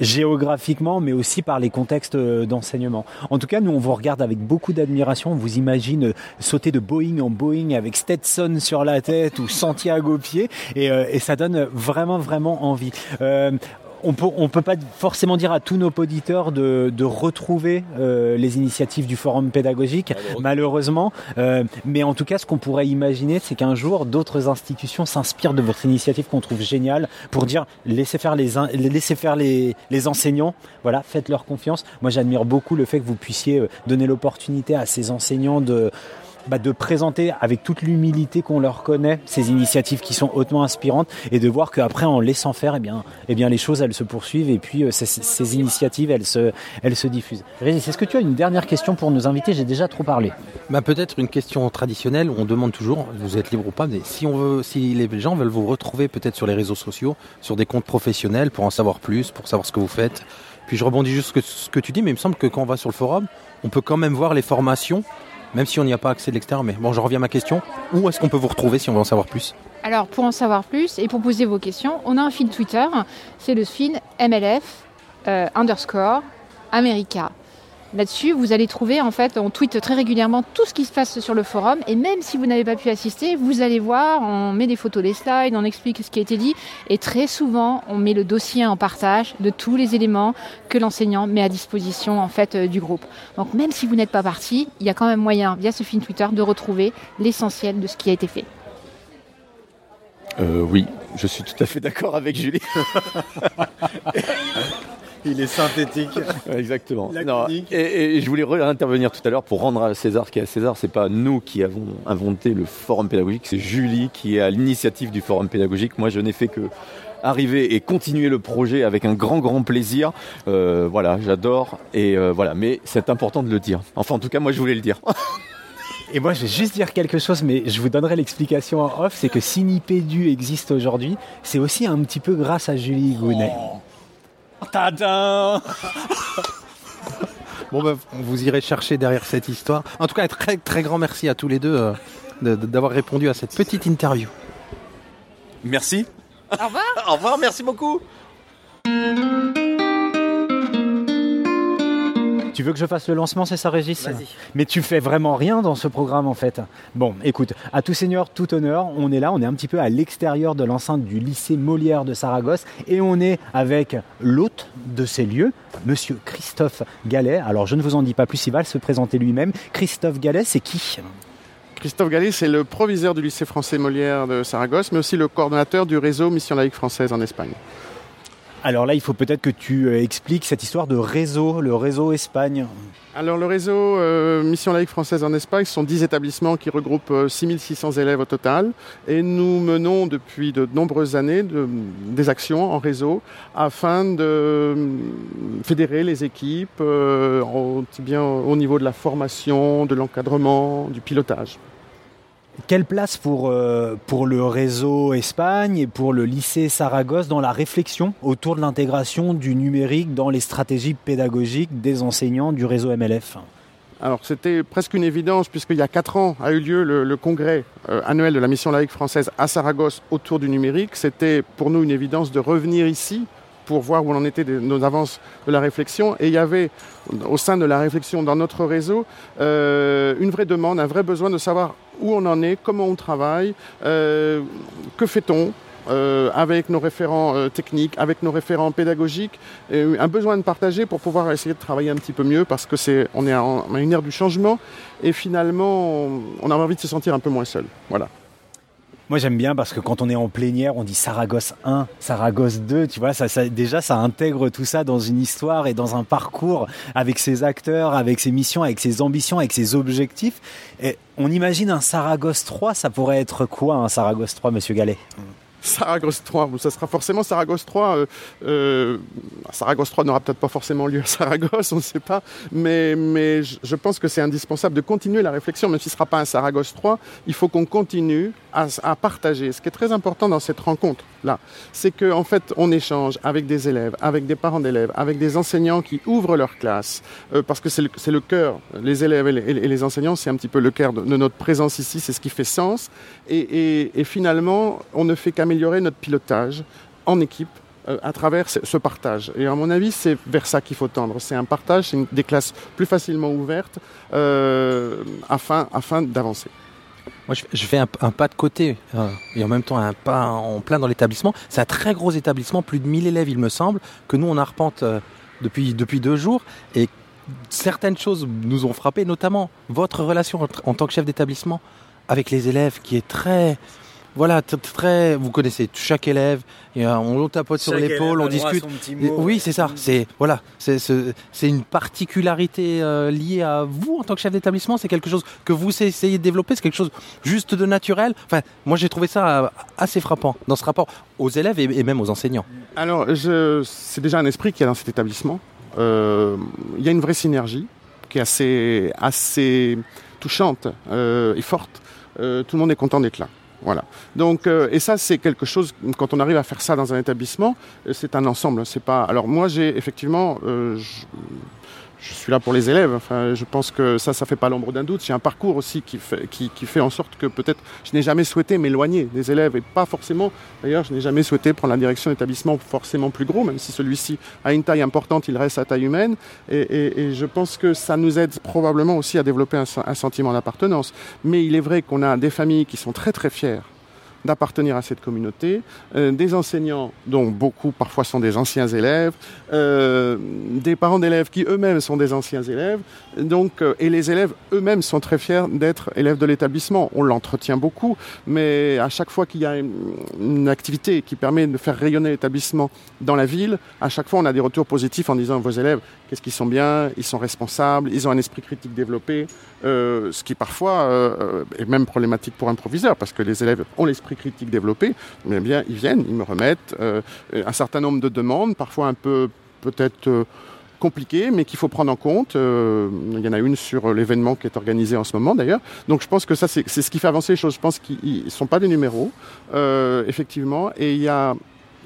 Géographiquement, mais aussi par les contextes euh, d'enseignement. En tout cas, nous, on vous regarde avec beaucoup d'admiration. On vous imagine euh, sauter de Boeing en Boeing avec Stetson sur la tête ou Santiago au pied, et, euh, et ça donne vraiment, vraiment envie. On peut, on peut pas forcément dire à tous nos auditeurs de, de retrouver euh, les initiatives du forum pédagogique, malheureusement. Euh, mais en tout cas, ce qu'on pourrait imaginer, c'est qu'un jour, d'autres institutions s'inspirent de votre initiative qu'on trouve géniale pour dire laissez faire les, laissez faire les, les enseignants. Voilà, faites leur confiance. Moi, j'admire beaucoup le fait que vous puissiez euh, donner l'opportunité à ces enseignants de bah, de présenter avec toute l'humilité qu'on leur connaît ces initiatives qui sont hautement inspirantes et de voir qu'après en laissant faire eh bien, eh bien les choses elles se poursuivent et puis euh, ces, initiatives elles se, elles se diffusent. Régis, est-ce que tu as une dernière question pour nos invités? J'ai déjà trop parlé. Bah, peut-être une question traditionnelle, on demande toujours, vous êtes libre ou pas, mais si on veut, si les gens veulent vous retrouver peut-être sur les réseaux sociaux, sur des comptes professionnels pour en savoir plus, pour savoir ce que vous faites. Puis je rebondis juste sur ce que tu dis, mais il me semble que quand on va sur le forum, on peut quand même voir les formations, même si on n'y a pas accès de l'extérieur. Mais bon, je reviens à ma question. Où est-ce qu'on peut vous retrouver si on veut en savoir plus? Alors, pour en savoir plus et pour poser vos questions, on a un fil Twitter, c'est le fil MLF euh, underscore America. Là-dessus, vous allez trouver, en fait, on tweet très régulièrement tout ce qui se passe sur le forum. Et même si vous n'avez pas pu assister, vous allez voir, on met des photos des slides, on explique ce qui a été dit. Et très souvent, on met le dossier en partage de tous les éléments que l'enseignant met à disposition, en fait, euh, du groupe. Donc, même si vous n'êtes pas parti, il y a quand même moyen, via ce fil Twitter, de retrouver l'essentiel de ce qui a été fait. Euh, oui, je suis tout à fait d'accord avec Julie. Il est synthétique. Exactement. Non, et, et je voulais intervenir tout à l'heure pour rendre à César ce qui est à César. C'est pas nous qui avons inventé le forum pédagogique, c'est Julie qui est à l'initiative du forum pédagogique. Moi, je n'ai fait que arriver et continuer le projet avec un grand grand plaisir. Euh, voilà, j'adore et euh, voilà. Mais c'est important de le dire. Enfin, en tout cas, moi, je voulais le dire. Et moi, je vais juste dire quelque chose, mais je vous donnerai l'explication en off. C'est que si Nipédu existe aujourd'hui, c'est aussi un petit peu grâce à Julie Gounet. Tadam Bon, bah, vous irez chercher derrière cette histoire. En tout cas, un très, très grand merci à tous les deux euh, de- de- d'avoir répondu à cette petite interview. Merci. Au revoir. Au revoir, merci beaucoup. Tu veux que je fasse le lancement, c'est ça, Régis Mais tu fais vraiment rien dans ce programme, en fait. Bon, écoute, à tout seigneur, tout honneur, on est là, on est un petit peu à l'extérieur de l'enceinte du lycée Molière de Saragosse, et on est avec l'hôte de ces lieux, Monsieur Christophe Gallet. Alors, je ne vous en dis pas plus, il va se présenter lui-même. Christophe Gallet, c'est qui? Christophe Gallet, c'est le proviseur du lycée français Molière de Saragosse, mais aussi le coordonnateur du réseau Mission laïque française en Espagne. Alors là, il faut peut-être que tu euh, expliques cette histoire de réseau, le réseau Espagne. Alors le réseau euh, Mission laïque française en Espagne, ce sont 10 établissements qui regroupent euh, 6600 élèves au total. Et nous menons depuis de nombreuses années de- des actions en réseau afin de euh, fédérer les équipes, euh, bien au niveau de la formation, de l'encadrement, du pilotage. Quelle place pour, euh, pour le réseau Espagne et pour le lycée Saragosse dans la réflexion autour de l'intégration du numérique dans les stratégies pédagogiques des enseignants du réseau MLF Alors c'était presque une évidence puisqu'il y a quatre ans a eu lieu le, le congrès euh, annuel de la mission laïque française à Saragosse autour du numérique. C'était pour nous une évidence de revenir ici pour voir où en était de- nos avances de la réflexion. Et il y avait au sein de la réflexion dans notre réseau euh, une vraie demande, un vrai besoin de savoir où on en est, comment on travaille, euh, que fait-on. euh, avec nos référents techniques, avec nos référents pédagogiques, un besoin de partager pour pouvoir essayer de travailler un petit peu mieux parce que c'est on est en, une ère du changement et finalement on, on a envie de se sentir un peu moins seul. Voilà. Moi j'aime bien parce que quand on est en plénière, on dit Saragosse 1, Saragosse 2, tu vois, ça, déjà ça intègre tout ça dans une histoire et dans un parcours avec ses acteurs, avec ses missions, avec ses ambitions, avec ses objectifs. Et on imagine un Saragosse 3, ça pourrait être quoi un Saragosse 3, monsieur Gallet? Saragosse 3, bon, ça sera forcément Saragosse 3. Euh, euh, Saragosse 3 n'aura peut-être pas forcément lieu à Saragosse, on ne sait pas, mais, mais je pense que c'est indispensable de continuer la réflexion, même si ce ne sera pas un Saragosse 3, il faut qu'on continue à, partager. Ce qui est très important dans cette rencontre-là, c'est qu'en en fait, on échange avec des élèves, avec des parents d'élèves, avec des enseignants qui ouvrent leur classe, euh, parce que c'est le, le cœur, les élèves et les, enseignants, c'est un petit peu le cœur de, notre présence ici, c'est ce qui fait sens. Et, et- finalement, on ne fait qu'améliorer notre pilotage en équipe euh, à travers ce, partage. Et à mon avis, c'est vers ça qu'il faut tendre. C'est un partage, c'est des classes plus facilement ouvertes euh, afin, afin d'avancer. Moi, je, fais un, pas de côté euh, et en même temps un pas en plein dans l'établissement. C'est un très gros établissement, plus de 1000 élèves, il me semble, que nous, on arpente euh, depuis, depuis deux jours. Et certaines choses nous ont frappé, notamment votre relation en tant que chef d'établissement avec les élèves, qui est très. Voilà, très. Vous connaissez chaque élève, et, euh, on le tapote sur Chaque l'épaule, élève on discute. mot. Oui, c'est ça. C'est voilà, c'est une particularité euh, liée à vous en tant que chef d'établissement. C'est quelque chose que vous essayez de développer. C'est quelque chose juste de naturel. Enfin, moi j'ai trouvé ça euh, assez frappant dans ce rapport aux élèves et, et même aux enseignants. Alors, je- c'est déjà un esprit qu'il y a dans cet établissement. Euh, Il y a une vraie synergie qui est assez, assez touchante euh, et forte. Euh, tout le monde est content d'être là. Voilà. Donc, euh, et ça, c'est quelque chose. Quand on arrive à faire ça dans un établissement, euh, c'est un ensemble. C'est pas. Alors moi, j'ai effectivement, euh, je, suis là pour les élèves. Enfin, je pense que ça, ça fait pas l'ombre d'un doute. J'ai un parcours aussi qui fait, qui, fait en sorte que peut-être je n'ai jamais souhaité m'éloigner des élèves et pas forcément. D'ailleurs, je n'ai jamais souhaité prendre la direction d'établissement forcément plus gros, même si celui-ci a une taille importante, il reste à taille humaine. Et, je pense que ça nous aide probablement aussi à développer un, un sentiment d'appartenance. Mais il est vrai qu'on a des familles qui sont très très fières d'appartenir à cette communauté, euh, des enseignants dont beaucoup parfois sont des anciens élèves, euh, des parents d'élèves qui eux-mêmes sont des anciens élèves, donc euh, et les élèves eux-mêmes sont très fiers d'être élèves de l'établissement. On l'entretient beaucoup, mais à chaque fois qu'il y a une, activité qui permet de faire rayonner l'établissement dans la ville, à chaque fois on a des retours positifs en disant vos élèves, qu'est-ce qu'ils sont bien, ils sont responsables, ils ont un esprit critique développé, euh, ce qui parfois euh, est même problématique pour un proviseur parce que les élèves ont l'esprit critique développé, mais eh bien ils viennent, ils me remettent euh, un certain nombre de demandes, parfois un peu peut-être compliquées, mais qu'il faut prendre en compte. Il y en a une sur l'événement qui est organisé en ce moment d'ailleurs. Donc je pense que ça, c'est ce qui fait avancer les choses. Je pense qu'ils ne sont pas des numéros, effectivement. Et il y a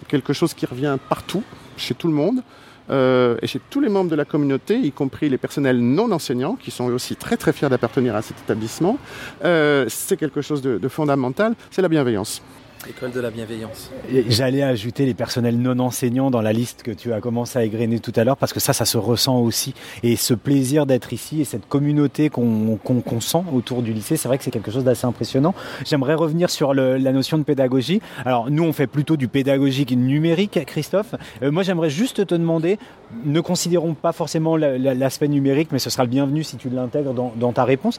quelque chose qui revient partout, chez tout le monde. Euh, et chez tous les membres de la communauté, y compris les personnels non enseignants, qui sont eux aussi très très fiers d'appartenir à cet établissement, euh, c'est quelque chose de, de fondamental, c'est la bienveillance. École de la bienveillance. J'allais ajouter les personnels non enseignants dans la liste que tu as commencé à égrener tout à l'heure parce que ça, ça se ressent aussi. Et ce plaisir d'être ici et cette communauté qu'on sent autour du lycée, c'est vrai que c'est quelque chose d'assez impressionnant. J'aimerais revenir sur la notion de pédagogie. Alors nous, on fait plutôt du pédagogique numérique, Christophe. Euh, moi, j'aimerais juste te demander, ne considérons pas forcément l'aspect numérique, mais ce sera le bienvenu si tu l'intègres dans, ta réponse.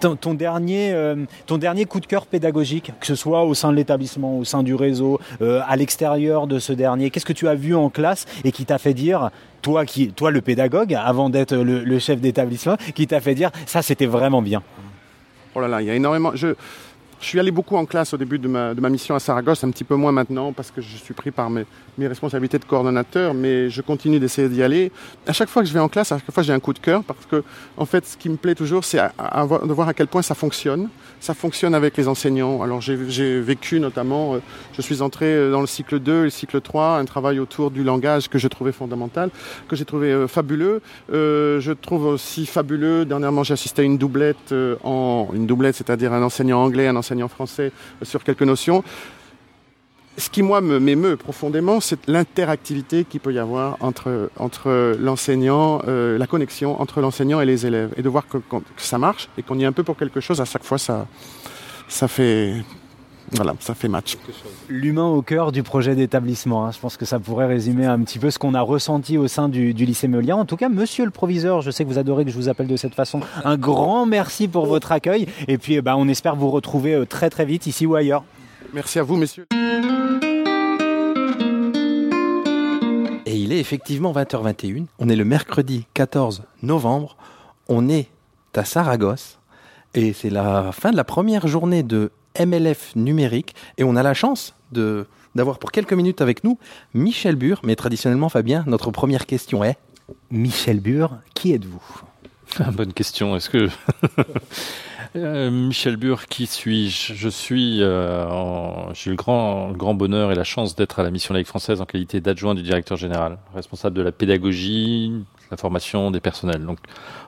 Ton, ton dernier, euh, ton dernier coup de cœur pédagogique, que ce soit au sein de l'établissement, au sein du réseau, euh, à l'extérieur de ce dernier, qu'est-ce que tu as vu en classe et qui t'a fait dire, toi, le pédagogue, avant d'être le, chef d'établissement, qui t'a fait dire, ça c'était vraiment bien? Oh là là, il y a énormément. Je suis allé beaucoup en classe au début de ma, mission à Saragosse, un petit peu moins maintenant parce que je suis pris par mes, responsabilités de coordonnateur, mais je continue d'essayer d'y aller. À chaque fois que je vais en classe, à chaque fois j'ai un coup de cœur parce que, en fait, ce qui me plaît toujours, c'est de voir à quel point ça fonctionne. Ça fonctionne avec les enseignants. Alors j'ai vécu notamment, euh, je suis entré dans le cycle 2 et le cycle 3, un travail autour du langage que je trouvais fondamental, que j'ai trouvé euh, fabuleux. Euh, je trouve aussi fabuleux, dernièrement j'ai assisté à une doublette, euh, en, une doublette, c'est-à-dire un enseignant anglais, un enseignant français euh, sur quelques notions. Ce qui, moi, m'émeut profondément, c'est l'interactivité qu'il peut y avoir entre, entre l'enseignant, euh, la connexion entre l'enseignant et les élèves. Et de voir que, que ça marche et qu'on y est un peu pour quelque chose, à chaque fois, ça, ça fait, voilà, ça fait match. L'humain au cœur du projet d'établissement. Hein. Je pense que ça pourrait résumer un petit peu ce qu'on a ressenti au sein du, du lycée Meulien. En tout cas, monsieur le proviseur, je sais que vous adorez que je vous appelle de cette façon. Un grand merci pour votre accueil. Et puis, bah, on espère vous retrouver euh, très très vite ici ou ailleurs. Merci à vous, messieurs. Et il est effectivement 20h21. On est le mercredi 14 novembre. On est à Saragosse. Et c'est la fin de la première journée de MLF numérique et on a la chance de d'avoir pour quelques minutes avec nous Michel Bure, mais traditionnellement Fabien, notre première question est Michel Bure, qui êtes-vous? Bonne question. Est-ce que euh, Michel Bure, qui suis-je? Je suis, euh, en... j'ai eu le grand, le grand bonheur et la chance d'être à la mission laïque française en qualité d'adjoint du directeur général, responsable de la pédagogie, la formation des personnels. Donc,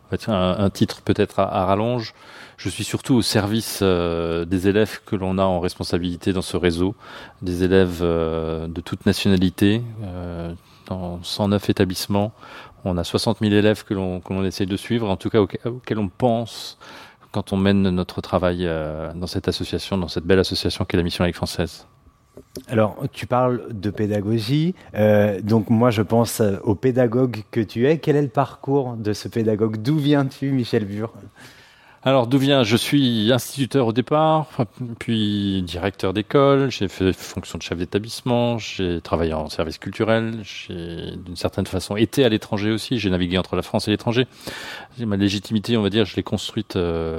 en fait, un, un titre peut-être à, à rallonge. Je suis surtout au service euh, des élèves que l'on a en responsabilité dans ce réseau, des élèves euh, de toute nationalité, euh, dans 109 établissements. On a 60 000 élèves que l'on que l'on essaye de suivre, en tout cas auxquels, on pense quand on mène notre travail euh, dans cette association, dans cette belle association qu'est la Mission laïque française. Alors, tu parles de pédagogie, euh, donc moi je pense au pédagogue que tu es. Quel est le parcours de ce pédagogue? D'où viens-tu, Michel Bure? Alors d'où vient Je suis instituteur au départ, puis directeur d'école, j'ai fait fonction de chef d'établissement, j'ai travaillé en service culturel, j'ai d'une certaine façon été à l'étranger aussi, j'ai navigué entre la France et l'étranger. Ma légitimité, on va dire, je l'ai construite euh,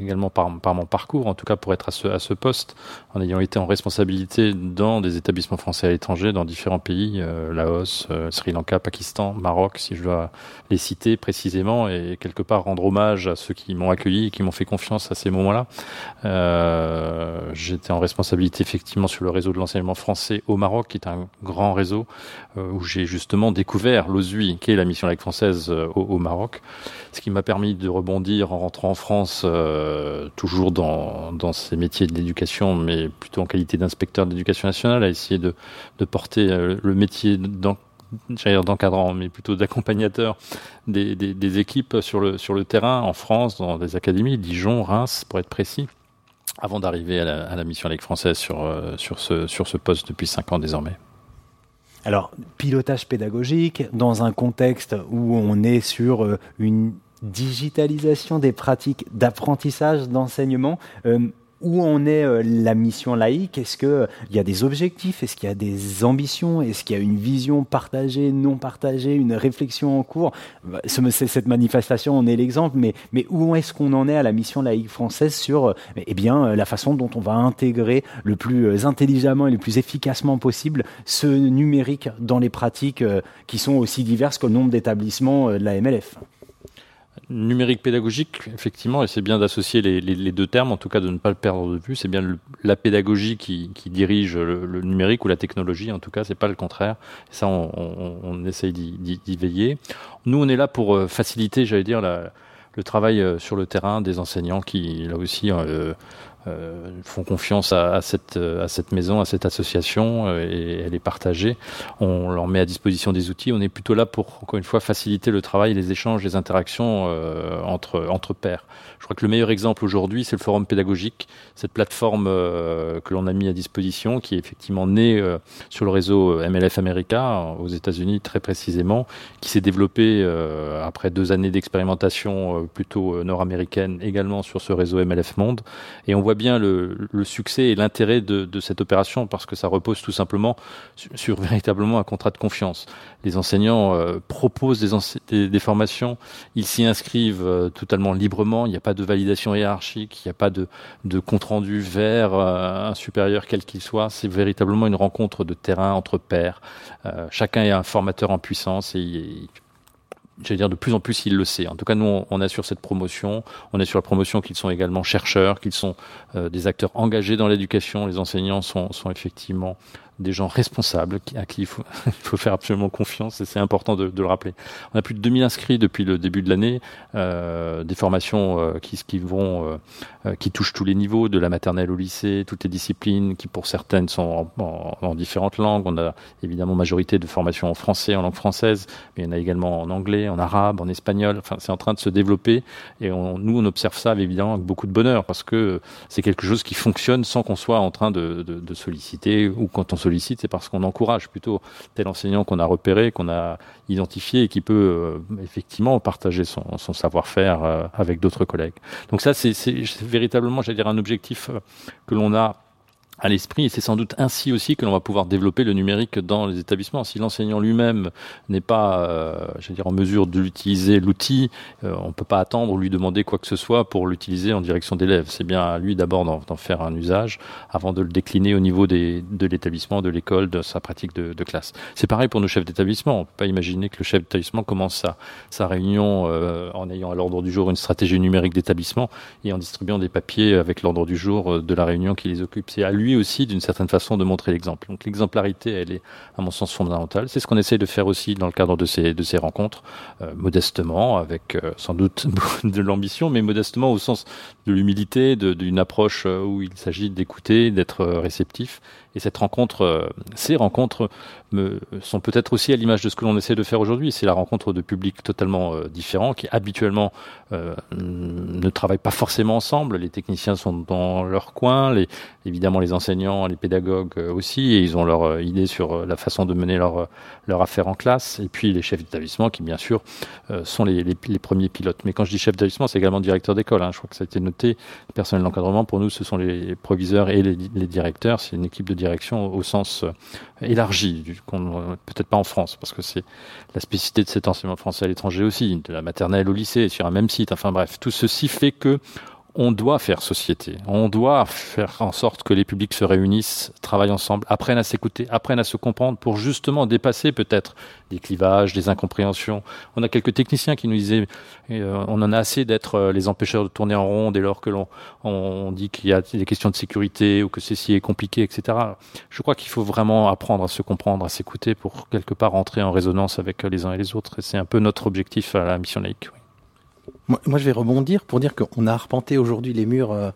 également par, mon parcours, en tout cas pour être à ce, à ce poste, en ayant été en responsabilité dans des établissements français à l'étranger, dans différents pays, euh, Laos, euh, Sri Lanka, Pakistan, Maroc, si je dois les citer précisément, et quelque part rendre hommage à ceux qui m'ont accueilli qui m'ont fait confiance à ces moments-là. Euh, J'étais en responsabilité effectivement sur le réseau de l'enseignement français au Maroc, qui est un grand réseau euh, où j'ai justement découvert l'OSUI, qui est la mission laïque française euh, au, Maroc, ce qui m'a permis de rebondir en rentrant en France, toujours dans, ces métiers de l'éducation, mais plutôt en qualité d'inspecteur de l'éducation nationale, à essayer de, de porter le métier dans j'allais dire d'encadrant, mais plutôt d'accompagnateur des, des, équipes sur le, sur le terrain en France, dans des académies, Dijon, Reims, pour être précis, avant d'arriver à la, mission Ligue française sur, euh, sur, ce, sur ce poste depuis cinq ans désormais. Alors, pilotage pédagogique, dans un contexte où on est sur euh, une digitalisation des pratiques d'apprentissage, d'enseignement, euh, où en est euh, la mission laïque? Est-ce qu'il il y a des objectifs? Est-ce qu'il y a des ambitions? Est-ce qu'il y a une vision partagée, non partagée, une réflexion en cours? Bah, ce- Cette manifestation en est l'exemple, mais, mais où est-ce qu'on en est à la mission laïque française sur euh, eh bien, euh, la façon dont on va intégrer le plus euh, intelligemment et le plus efficacement possible ce numérique dans les pratiques euh, qui sont aussi diverses que le nombre d'établissements euh, de la MLF Numérique pédagogique, effectivement, et c'est bien d'associer les, deux termes, en tout cas de ne pas le perdre de vue. C'est bien la pédagogie qui, dirige le, numérique ou la technologie, en tout cas, c'est pas le contraire. Ça, on, essaye d'y- veiller. Nous, on est là pour euh, faciliter, j'allais dire, le travail euh, sur le terrain des enseignants qui, là aussi, euh, euh, font confiance à, à cette, euh, à cette maison, à cette association, euh, et elle est partagée. On leur met à disposition des outils. On est plutôt là pour, encore une fois, faciliter le travail, les échanges, les interactions euh, entre, entre pairs. Je crois que le meilleur exemple aujourd'hui, c'est le forum pédagogique, cette plateforme euh, que l'on a mis à disposition, qui est effectivement née euh, sur le réseau MLF America, aux États-Unis très précisément, qui s'est développé euh, après deux années d'expérimentation plutôt nord-américaine, également sur ce réseau MLF Monde. Et on voit bien le, succès et l'intérêt de, cette opération parce que ça repose tout simplement sur, véritablement un contrat de confiance. Les enseignants euh, proposent des, formations, ils s'y inscrivent euh, totalement librement, il n'y a pas de validation hiérarchique, il n'y a pas de, compte-rendu vers euh, un supérieur quel qu'il soit, c'est véritablement une rencontre de terrain entre pairs. Euh, chacun est un formateur en puissance et il- j'allais dire de plus en plus il le sait. En tout cas, nous, on, assure cette promotion. On assure la promotion qu'ils sont également chercheurs, qu'ils sont euh, des acteurs engagés dans l'éducation. Les enseignants sont, sont effectivement des gens responsables à qui il faut, il faut faire absolument confiance et c'est important de, de le rappeler. On a plus de 2000 inscrits depuis le début de l'année, euh, des formations euh, qui, qui vont, euh, euh, qui touchent tous les niveaux, de la maternelle au lycée, toutes les disciplines qui pour certaines sont en, en- en différentes langues. On a évidemment majorité de formations en français, en langue française, mais il y en a également en anglais, en arabe, en espagnol. Enfin, c'est en train de se développer et on, nous on observe ça évidemment avec beaucoup de bonheur parce que c'est quelque chose qui fonctionne sans qu'on soit en train de, de, de solliciter ou quand on sollicite, c'est parce qu'on encourage plutôt tel enseignant qu'on a repéré, qu'on a identifié et qui peut euh, effectivement partager son, savoir-faire euh, avec d'autres collègues. Donc ça, c'est véritablement, j'allais dire, un objectif euh, que l'on a à l'esprit et c'est sans doute ainsi aussi que l'on va pouvoir développer le numérique dans les établissements. Si l'enseignant lui-même n'est pas, euh, j'allais dire, en mesure de l'utiliser, l'outil, euh, on ne peut pas attendre ou lui demander quoi que ce soit pour l'utiliser en direction d'élèves. C'est bien à lui d'abord d'en d'en faire un usage avant de le décliner au niveau des, de l'établissement, de l'école, de sa pratique de, de classe. C'est pareil pour nos chefs d'établissement. On ne peut pas imaginer que le chef d'établissement commence sa, sa réunion euh, en ayant à l'ordre du jour une stratégie numérique d'établissement et en distribuant des papiers avec l'ordre du jour euh, de la réunion qui les occupe. C'est à lui aussi, d'une certaine façon, de montrer l'exemple. Donc l'exemplarité, elle est, à mon sens, fondamentale. C'est ce qu'on essaie de faire aussi dans le cadre de ces, de ces rencontres, euh, modestement, avec euh, sans doute de l'ambition, mais modestement au sens de l'humilité, d'une approche euh, où il s'agit d'écouter, d'être réceptif. Et cette rencontre, euh, ces rencontres sont peut-être aussi à l'image de ce que l'on essaie de faire aujourd'hui. C'est la rencontre de publics totalement euh, différents qui habituellement euh, ne travaillent pas forcément ensemble. Les techniciens sont dans leur coin, évidemment les enseignants, les pédagogues aussi, et ils ont leur idée sur la façon de mener leur, affaire en classe. Et puis les chefs d'établissement qui, bien sûr, sont les, premiers pilotes. Mais quand je dis chef d'établissement, c'est également directeur d'école. Hein. Je crois que ça a été noté. Personnel d'encadrement, pour nous, ce sont les proviseurs et les, les directeurs. C'est une équipe de direction au sens euh, élargi, peut-être pas en France, parce que c'est la spécificité de cet enseignement français à l'étranger aussi, de la maternelle au lycée, sur un même site. Enfin bref, tout ceci fait que on doit faire société. On doit faire en sorte que les publics se réunissent, travaillent ensemble, apprennent à s'écouter, apprennent à se comprendre pour justement dépasser peut-être des clivages, des incompréhensions. On a quelques techniciens qui nous disaient euh, on en a assez d'être euh, les empêcheurs de tourner en rond dès lors que l'on on dit qu'il y a des questions de sécurité ou que ceci est compliqué, etc. Je crois qu'il faut vraiment apprendre à se comprendre, à s'écouter pour quelque part entrer en résonance avec les uns et les autres. Et c'est un peu notre objectif à la mission laïque. Moi, je vais rebondir pour dire qu'on a arpenté aujourd'hui les murs, euh,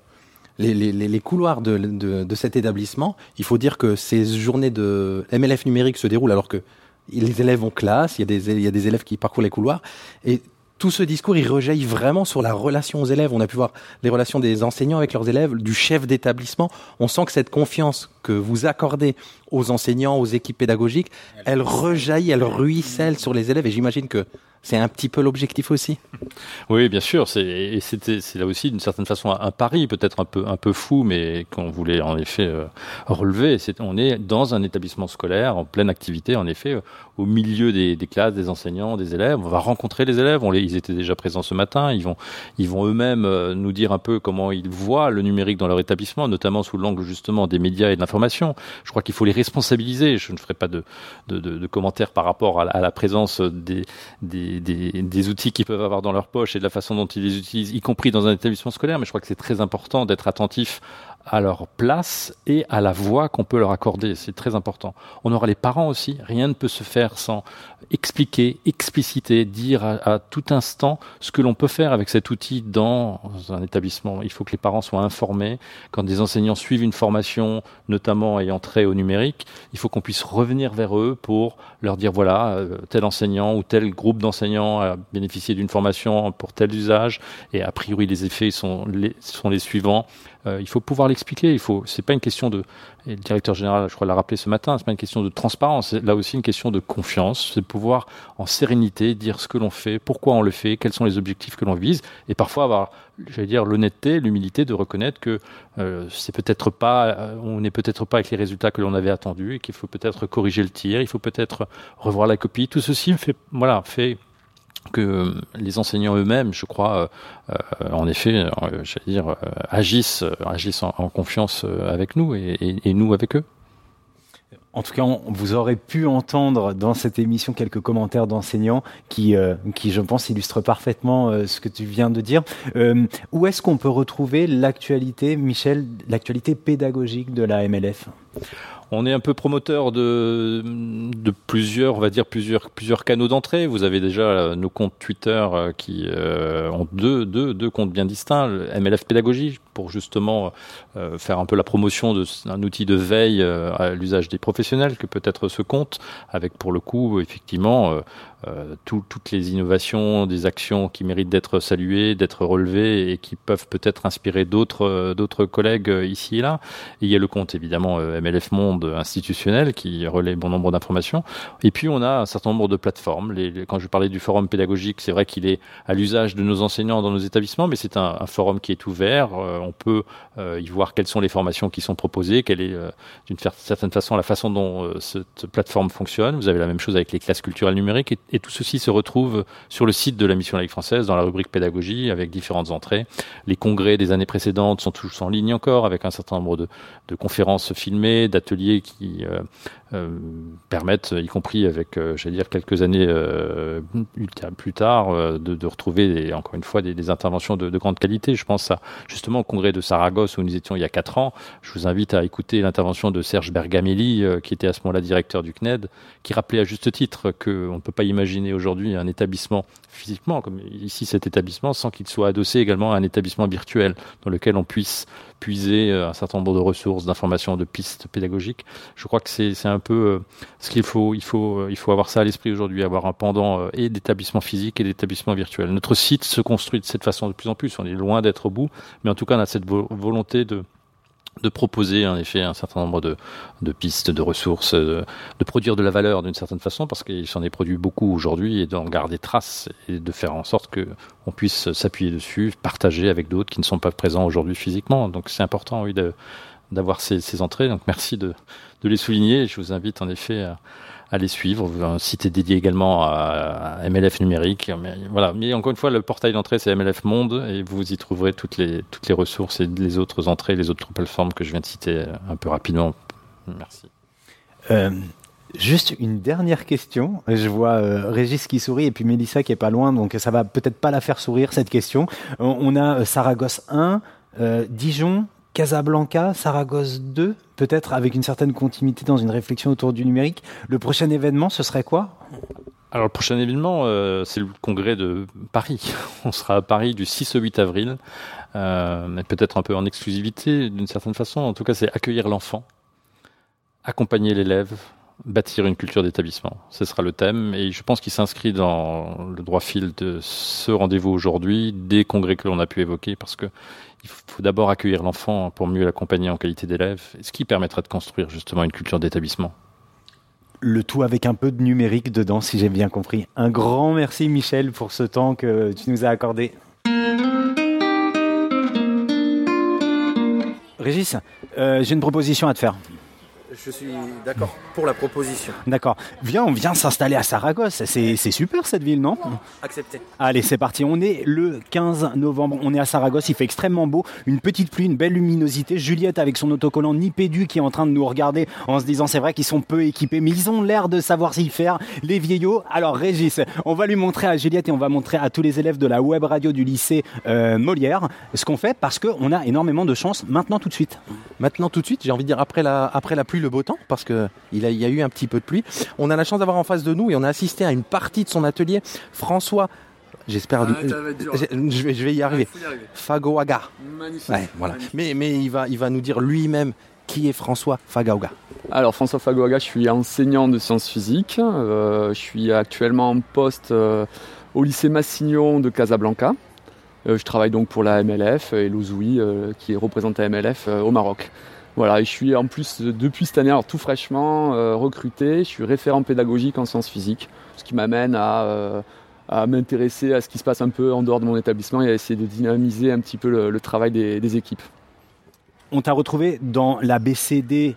les, couloirs de cet établissement. Il faut dire que ces journées de MLF numérique se déroulent alors que les élèves ont classe, il y a des, il y a des élèves qui parcourent les couloirs. Et tout ce discours, il rejaillit vraiment sur la relation aux élèves. On a pu voir les relations des enseignants avec leurs élèves, du chef d'établissement. On sent que cette confiance que vous accordez aux enseignants, aux équipes pédagogiques, elle rejaillit, elle ruisselle sur les élèves. Et j'imagine que c'est un petit peu l'objectif aussi. Oui, bien sûr. C'est et c'était c'est là aussi d'une certaine façon un, pari, peut-être un peu un peu fou, mais qu'on voulait en effet euh, relever. C'est on est dans un établissement scolaire en pleine activité, en effet, euh, au milieu des, des classes, des enseignants, des élèves. On va rencontrer les élèves. On les, ils étaient déjà présents ce matin. Ils vont ils vont eux-mêmes euh, nous dire un peu comment ils voient le numérique dans leur établissement, notamment sous l'angle justement des médias et de l'information. Je crois qu'il faut les Je ne ferai pas de commentaires par rapport à la, présence des, des outils qu'ils peuvent avoir dans leur poche et de la façon dont ils les utilisent, y compris dans un établissement scolaire. Mais je crois que c'est très important d'être attentif à leur place et à la voix qu'on peut leur accorder. C'est très important. On aura les parents aussi. Rien ne peut se faire sans expliquer, expliciter, dire à, tout instant ce que l'on peut faire avec cet outil dans un établissement. Il faut que les parents soient informés. Quand des enseignants suivent une formation, notamment ayant trait au numérique, il faut qu'on puisse revenir vers eux pour leur dire voilà, euh, tel enseignant ou tel groupe d'enseignants a bénéficié d'une formation pour tel usage et a priori les effets sont les suivants. Euh, il faut pouvoir l'expliquer. Il faut. C'est pas une question de. Et le directeur général, je crois, l'a rappelé ce matin. C'est pas une question de transparence. C'est là aussi une question de confiance. C'est pouvoir en sérénité dire ce que l'on fait, pourquoi on le fait, quels sont les objectifs que l'on vise, et parfois avoir, j'allais dire, l'honnêteté, l'humilité de reconnaître que euh, c'est peut-être pas, euh, on n'est peut-être pas avec les résultats que l'on avait attendus, et qu'il faut peut-être corriger le tir. Il faut peut-être revoir la copie. Tout ceci fait, voilà, fait que les enseignants eux-mêmes, je crois, euh, euh, en effet, euh, j'allais dire, euh, agissent, agissent en, confiance avec nous et, nous avec eux. En tout cas, vous aurez pu entendre dans cette émission quelques commentaires d'enseignants qui, euh, qui, je pense, illustrent parfaitement euh, ce que tu viens de dire. Euh, où est-ce qu'on peut retrouver l'actualité, Michel, l'actualité pédagogique de la MLF on est un peu promoteur de, de plusieurs, on va dire plusieurs, plusieurs canaux d'entrée. Vous avez déjà nos comptes Twitter qui euh, ont deux, deux, deux comptes bien distincts. Le MLF Pédagogie pour justement euh, faire un peu la promotion d'un outil de veille euh, à l'usage des professionnels que peut être ce compte, avec pour le coup effectivement euh, euh, tout, toutes les innovations, des actions qui méritent d'être saluées, d'être relevées et qui peuvent peut-être inspirer d'autres collègues ici et là. Et il y a le compte évidemment MLF Monde qui relaie bon nombre d'informations. Et puis on a un certain nombre de plateformes. Quand je parlais du forum pédagogique, c'est vrai qu'il est à l'usage de nos enseignants dans nos établissements, mais c'est un, forum qui est ouvert. Euh, on peut euh, y voir quelles sont les formations qui sont proposées, quelle est euh, d'une certaine façon la façon dont cette plateforme fonctionne. Vous avez la même chose avec les classes culturelles numériques et, et tout ceci se retrouve sur le site de la mission laïque française dans la rubrique pédagogie avec différentes entrées. Les congrès des années précédentes sont tous en ligne encore avec un certain nombre de, de conférences filmées, d'ateliers qui euh, permettent, y compris avec, euh, j'allais dire, quelques années euh, plus tard, de, retrouver, encore une fois, des, interventions de, de, grande qualité. Je pense à, justement au congrès de Saragosse où nous étions il y a quatre ans. Je vous invite à écouter l'intervention de Serge Bergamelli, qui était à ce moment-là directeur du CNED, qui rappelait à juste titre qu'on ne peut pas imaginer aujourd'hui un établissement physiquement, comme ici cet établissement, sans qu'il soit adossé également à un établissement virtuel dans lequel on puisse puiser un certain nombre de ressources, d'informations, de pistes pédagogiques. Je crois que c'est un peu euh, ce qu'il faut. Il faut, euh, il faut avoir ça à l'esprit aujourd'hui, avoir un pendant euh, et d'établissement physique et d'établissement virtuel. Notre site se construit de cette façon de plus en plus. On est loin d'être au bout, mais en tout cas, on a cette volonté de de proposer en effet un certain nombre de, de pistes, de ressources, de, de produire de la valeur d'une certaine façon, parce qu'il s'en est produit beaucoup aujourd'hui, et d'en garder trace, et de faire en sorte que on puisse s'appuyer dessus, partager avec d'autres qui ne sont pas présents aujourd'hui physiquement. Donc c'est important, oui, d'avoir ces, entrées. Donc merci de, les souligner. Je vous invite en effet à, les suivre. Un site est dédié également à, MLF numérique. Mais, voilà. Mais encore une fois, le portail d'entrée, c'est MLF Monde et vous y trouverez toutes les, toutes les ressources et les autres entrées, les autres plateformes que je viens de citer un peu rapidement. Merci. Euh, juste une dernière question. Je vois euh, Régis qui sourit et puis Mélissa qui est pas loin, donc ça va peut-être pas la faire sourire cette question. On, a Saragosse 1, euh, Dijon, Casablanca, Saragosse 2, peut-être avec une certaine continuité dans une réflexion autour du numérique. Le prochain événement, ce serait quoi? Alors le prochain événement, euh, c'est le congrès de Paris. On sera à Paris du 6 au 8 avril, euh, mais peut-être un peu en exclusivité d'une certaine façon. En tout cas, c'est accueillir l'enfant, accompagner l'élève, bâtir une culture d'établissement. Ce sera le thème et je pense qu'il s'inscrit dans le droit fil de ce rendez-vous aujourd'hui, des congrès que l'on a pu évoquer, parce que il faut d'abord accueillir l'enfant pour mieux l'accompagner en qualité d'élève, ce qui permettra de construire justement une culture d'établissement. Le tout avec un peu de numérique dedans, si j'ai bien compris. Un grand merci Michel pour ce temps que tu nous as accordé. Régis, euh, j'ai une proposition à te faire. Je suis d'accord pour la proposition. D'accord. Viens, on vient s'installer à Saragosse. C'est super cette ville, non? Accepté. Allez, c'est parti. On est le 15 novembre. On est à Saragosse. Il fait extrêmement beau. Une petite pluie, une belle luminosité. Juliette avec son autocollant Nipédu qui est en train de nous regarder en se disant c'est vrai qu'ils sont peu équipés, mais ils ont l'air de savoir s'y faire. Les vieillots. Alors, Régis, on va lui montrer à Juliette et on va montrer à tous les élèves de la web radio du lycée euh, Molière ce qu'on fait parce qu'on a énormément de chance maintenant tout de suite. Maintenant tout de suite, j'ai envie de dire après la, après la pluie, le beau temps, parce que il, a, il y a eu un petit peu de pluie. On a la chance d'avoir en face de nous et on a assisté à une partie de son atelier. François, j'espère, Ah, je, vais, je vais y arriver. y arriver. Fagoaga. Magnifique. Ouais, voilà. Magnifique. Mais, mais il, va, il va nous dire lui-même qui est François Fagaoga. Alors François Fagoaga, je suis enseignant de sciences physiques. Euh, je suis actuellement en poste euh, au lycée Massignon de Casablanca. Euh, je travaille donc pour la MLF et l'Ouzoui euh, qui représente la MLF euh, au Maroc. Voilà, et je suis en plus euh, depuis cette année, alors tout fraîchement euh, recruté, je suis référent pédagogique en sciences physiques, ce qui m'amène à, euh, à m'intéresser à ce qui se passe un peu en dehors de mon établissement et à essayer de dynamiser un petit peu le, travail des équipes. On t'a retrouvé dans la BCD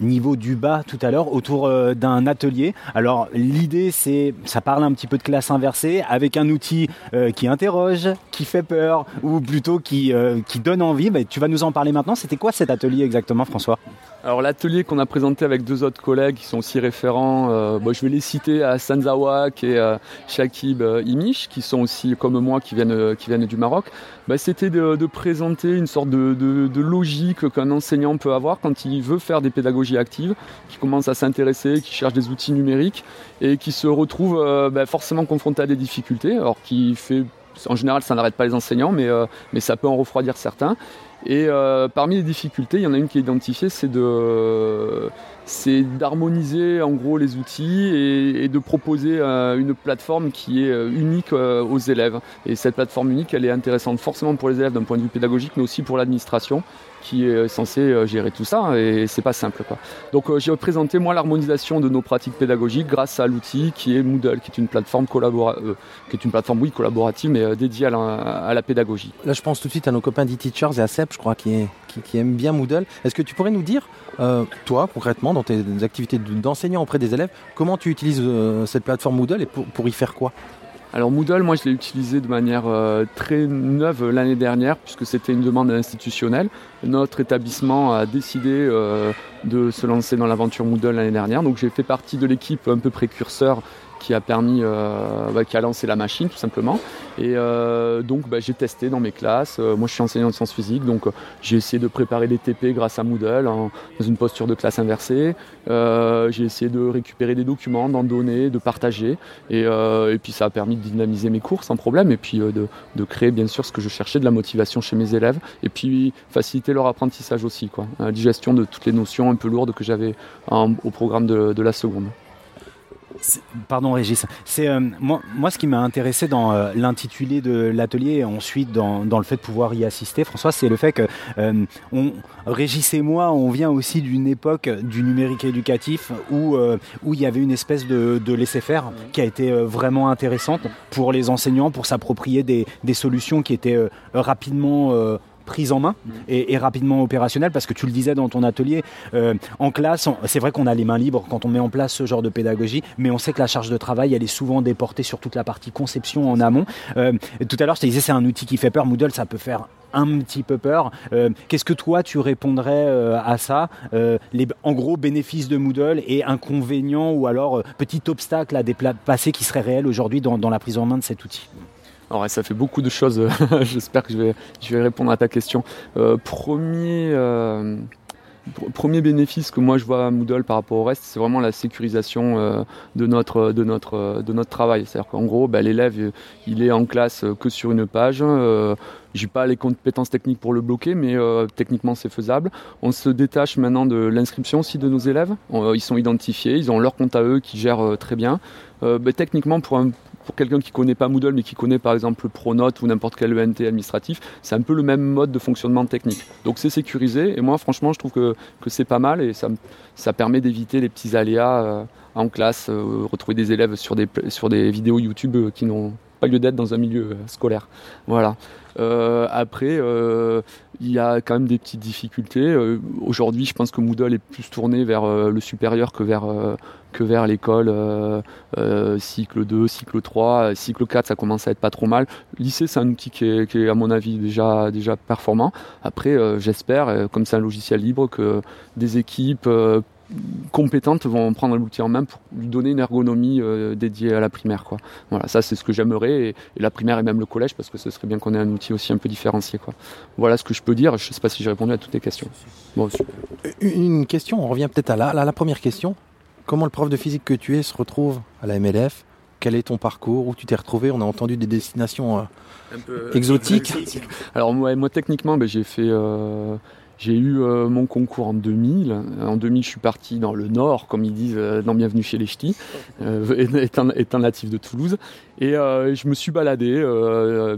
niveau du bas tout à l'heure autour euh, d'un atelier. Alors l'idée c'est ça parle un petit peu de classe inversée avec un outil euh, qui interroge, qui fait peur ou plutôt qui euh, donne envie. Bah, tu vas nous en parler maintenant. C'était quoi cet atelier exactement François? Alors l'atelier qu'on a présenté avec deux autres collègues qui sont aussi référents, euh, je vais les citer à Sanzawak et euh, Shakib Imish, qui sont aussi comme moi qui viennent, euh, du Maroc. Bah, C'était de, présenter une sorte de, logique qu'un enseignant peut avoir quand il veut faire des pédagogies actives, qui commence à s'intéresser, qui cherche des outils numériques et qui se retrouve euh, bah, forcément confronté à des difficultés, alors qui fait en général, ça n'arrête pas les enseignants, mais, euh, mais ça peut en refroidir certains. Et euh, parmi les difficultés, il y en a une qui est identifiée, c'est de c'est d'harmoniser en gros les outils et, et de proposer euh, une plateforme qui est euh, unique euh, aux élèves. Et cette plateforme unique, elle est intéressante forcément pour les élèves d'un point de vue pédagogique, mais aussi pour l'administration qui est censée euh, gérer tout ça. Et c'est pas simple. Quoi. Donc euh, j'ai présenté moi l'harmonisation de nos pratiques pédagogiques grâce à l'outil qui est Moodle, qui est une plateforme collabora euh, qui est une plateforme oui collaborative, mais dédiée à la, pédagogie. Là, je pense tout de suite à nos copains d'e-teachers et à Seb, je crois, qui, est, qui, qui aime bien Moodle. Est-ce que tu pourrais nous dire, toi, concrètement, dans tes activités de- d'enseignant auprès des élèves, comment tu utilises cette plateforme Moodle et pour y faire quoi? Alors Moodle, moi je l'ai utilisé de manière euh, très neuve l'année dernière puisque c'était une demande institutionnelle. Notre établissement a décidé euh, de se lancer dans l'aventure Moodle l'année dernière. Donc j'ai fait partie de l'équipe un peu précurseur qui a permis, euh, bah, qui a lancé la machine tout simplement. Et euh, donc bah, j'ai testé dans mes classes. Euh, moi je suis enseignant de sciences physiques, donc j'ai essayé de préparer des TP grâce à Moodle dans une posture de classe inversée. J'ai essayé de récupérer des documents, d'en donner, de partager. Et, puis ça a permis de dynamiser mes cours sans problème. Et puis de, créer bien sûr ce que je cherchais, de la motivation chez mes élèves. Et puis faciliter leur apprentissage aussi, quoi. La digestion de toutes les notions un peu lourdes que j'avais au programme de la seconde. Pardon Régis. Euh, moi, ce qui m'a intéressé dans euh, l'intitulé de l'atelier et ensuite dans, le fait de pouvoir y assister, François, c'est le fait que euh, on, Régis et moi, on vient aussi d'une époque du numérique éducatif où où il y avait une espèce de, de laisser faire qui a été vraiment intéressante pour les enseignants pour s'approprier des, solutions qui étaient rapidement prise en main et, et rapidement opérationnelle parce que tu le disais dans ton atelier euh, en classe c'est vrai qu'on a les mains libres quand on met en place ce genre de pédagogie mais on sait que la charge de travail elle est souvent déportée sur toute la partie conception en amont. Euh, tout à l'heure je te disais c'est un outil qui fait peur. Moodle ça peut faire un petit peu peur. Euh, Qu'est-ce que toi tu répondrais euh, à ça Euh, les, En gros, bénéfices de Moodle et inconvénients ou alors petit obstacle à dépasser qui serait réel aujourd'hui dans, dans la prise en main de cet outil? Alors ça fait beaucoup de choses. J'espère que je vais, répondre à ta question. Euh, premier, euh, pr- premier bénéfice que moi je vois à Moodle par rapport au reste, c'est vraiment la sécurisation euh, de notre de notre euh, de notre travail. C'est-à-dire qu'en gros, bah, l'élève euh, il est en classe euh, que sur une page. Euh, j'ai pas les compétences techniques pour le bloquer, mais euh, techniquement c'est faisable. On se détache maintenant de l'inscription aussi de nos élèves. Ils sont identifiés, ils ont leur compte à eux qui euh, très bien. Euh, bah, techniquement, pour un pour quelqu'un qui connaît pas Moodle mais qui connaît par exemple Pronote ou n'importe quel ENT administratif, c'est un peu le même mode de fonctionnement technique. Donc c'est sécurisé et moi franchement je trouve que, que c'est pas mal et ça, ça permet d'éviter les petits aléas euh, en classe, euh, retrouver des élèves sur des, sur des vidéos YouTube euh, qui n'ont pas lieu d'être dans un milieu scolaire. Voilà. Euh, après, euh, il y a quand même des petites difficultés. Euh, Aujourd'hui, je pense que Moodle est plus tourné vers le supérieur que vers, vers l'école. cycle 2, cycle 3, euh, cycle 4, ça commence à être pas trop mal. Lycée, c'est un outil qui est, qui est, à mon avis déjà, déjà performant. Après, j'espère, comme c'est un logiciel libre, que des équipes compétentes vont prendre l'outil en main pour lui donner une ergonomie euh, dédiée à la primaire. Quoi. Voilà, ça c'est ce que j'aimerais, et, et la primaire et même le collège, parce que ce serait bien qu'on ait un outil aussi un peu différencié. Quoi. Voilà ce que je peux dire. Je sais pas si j'ai répondu à toutes les questions. Bon, super. Une question, on revient peut-être à la, à la première question. Comment le prof de physique que tu es se retrouve à la MLF Quel est ton parcours? Où tu t'es retrouvé? On a entendu des destinations euh, exotiques. Alors moi, moi techniquement, ben, j'ai fait, euh, j'ai eu euh, mon concours en 2000. En 2000, je suis parti dans le Nord, comme ils disent euh, dans Bienvenue chez les Ch'tis, euh, étant, étant natif de Toulouse. Et euh, je me suis baladé,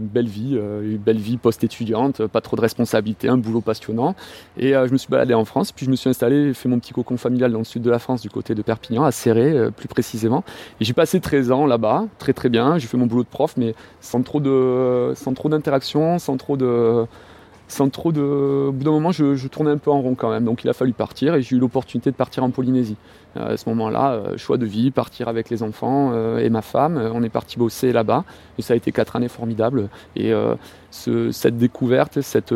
belle vie, belle vie post-étudiante, pas trop de responsabilités, un boulot passionnant. Et je me suis baladé en France, puis je me suis installé, fait mon petit cocon familial dans le sud de la France, du côté de Perpignan, à Serré plus précisément. Et j'ai passé 13 ans là-bas, très très bien. J'ai fait mon boulot de prof, mais sans trop de, sans trop d'interaction, sans trop de, sans trop de. Au bout d'un moment, je, tournais un peu en rond quand même. Donc il a fallu partir et j'ai eu l'opportunité de partir en Polynésie. Euh, à ce moment-là, euh, choix de vie, partir avec les enfants euh, et ma femme. On est parti bosser là-bas et ça a été quatre années formidables. Et ce- cette découverte, cette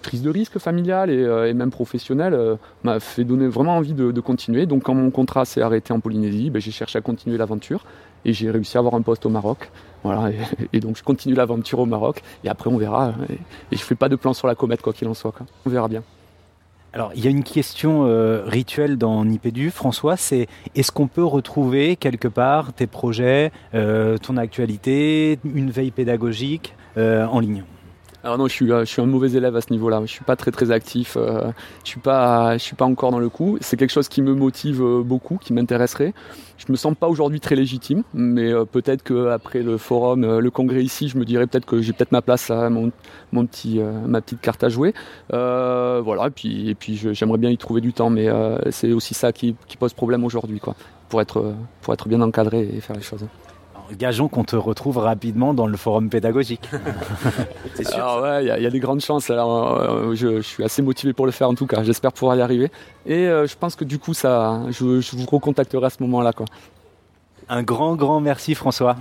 prise de risque familiale et, même professionnelle m'a fait donner vraiment envie de, de continuer. Donc quand mon contrat s'est arrêté en Polynésie, ben, j'ai cherché à continuer l'aventure et j'ai réussi à avoir un poste au Maroc. Voilà, et, donc je continue l'aventure au Maroc et après on verra. Et, et je fais pas de plan sur la comète quoi qu'il en soit. Quoi. On verra bien. Alors, il y a une question euh, rituelle dans Nipédu, François, c'est est-ce qu'on peut retrouver quelque part tes projets, euh, ton actualité, une veille pédagogique euh, en ligne? Non, je suis, euh, je suis un mauvais élève à ce niveau-là. Je suis pas très très actif. euh, je suis pas, je suis pas encore dans le coup. C'est quelque chose qui me motive euh, beaucoup, qui m'intéresserait. Je me sens pas aujourd'hui très légitime, mais peut-être que après le forum, le congrès ici, je me dirais peut-être que j'ai peut-être ma place, ma petite carte à jouer. Voilà. Et puis, j'aimerais bien y trouver du temps, mais c'est aussi ça qui, pose problème aujourd'hui, quoi, pour être bien encadré et faire les choses. Gageons qu'on te retrouve rapidement dans le forum pédagogique. Alors ouais, il y, a- il y a des grandes chances. Alors, euh, je, je suis assez motivé pour le faire en tout cas. J'espère pouvoir y arriver. Et euh, je pense que du coup, ça, je, je vous recontacterai à ce moment-là, quoi. Un grand, grand merci François.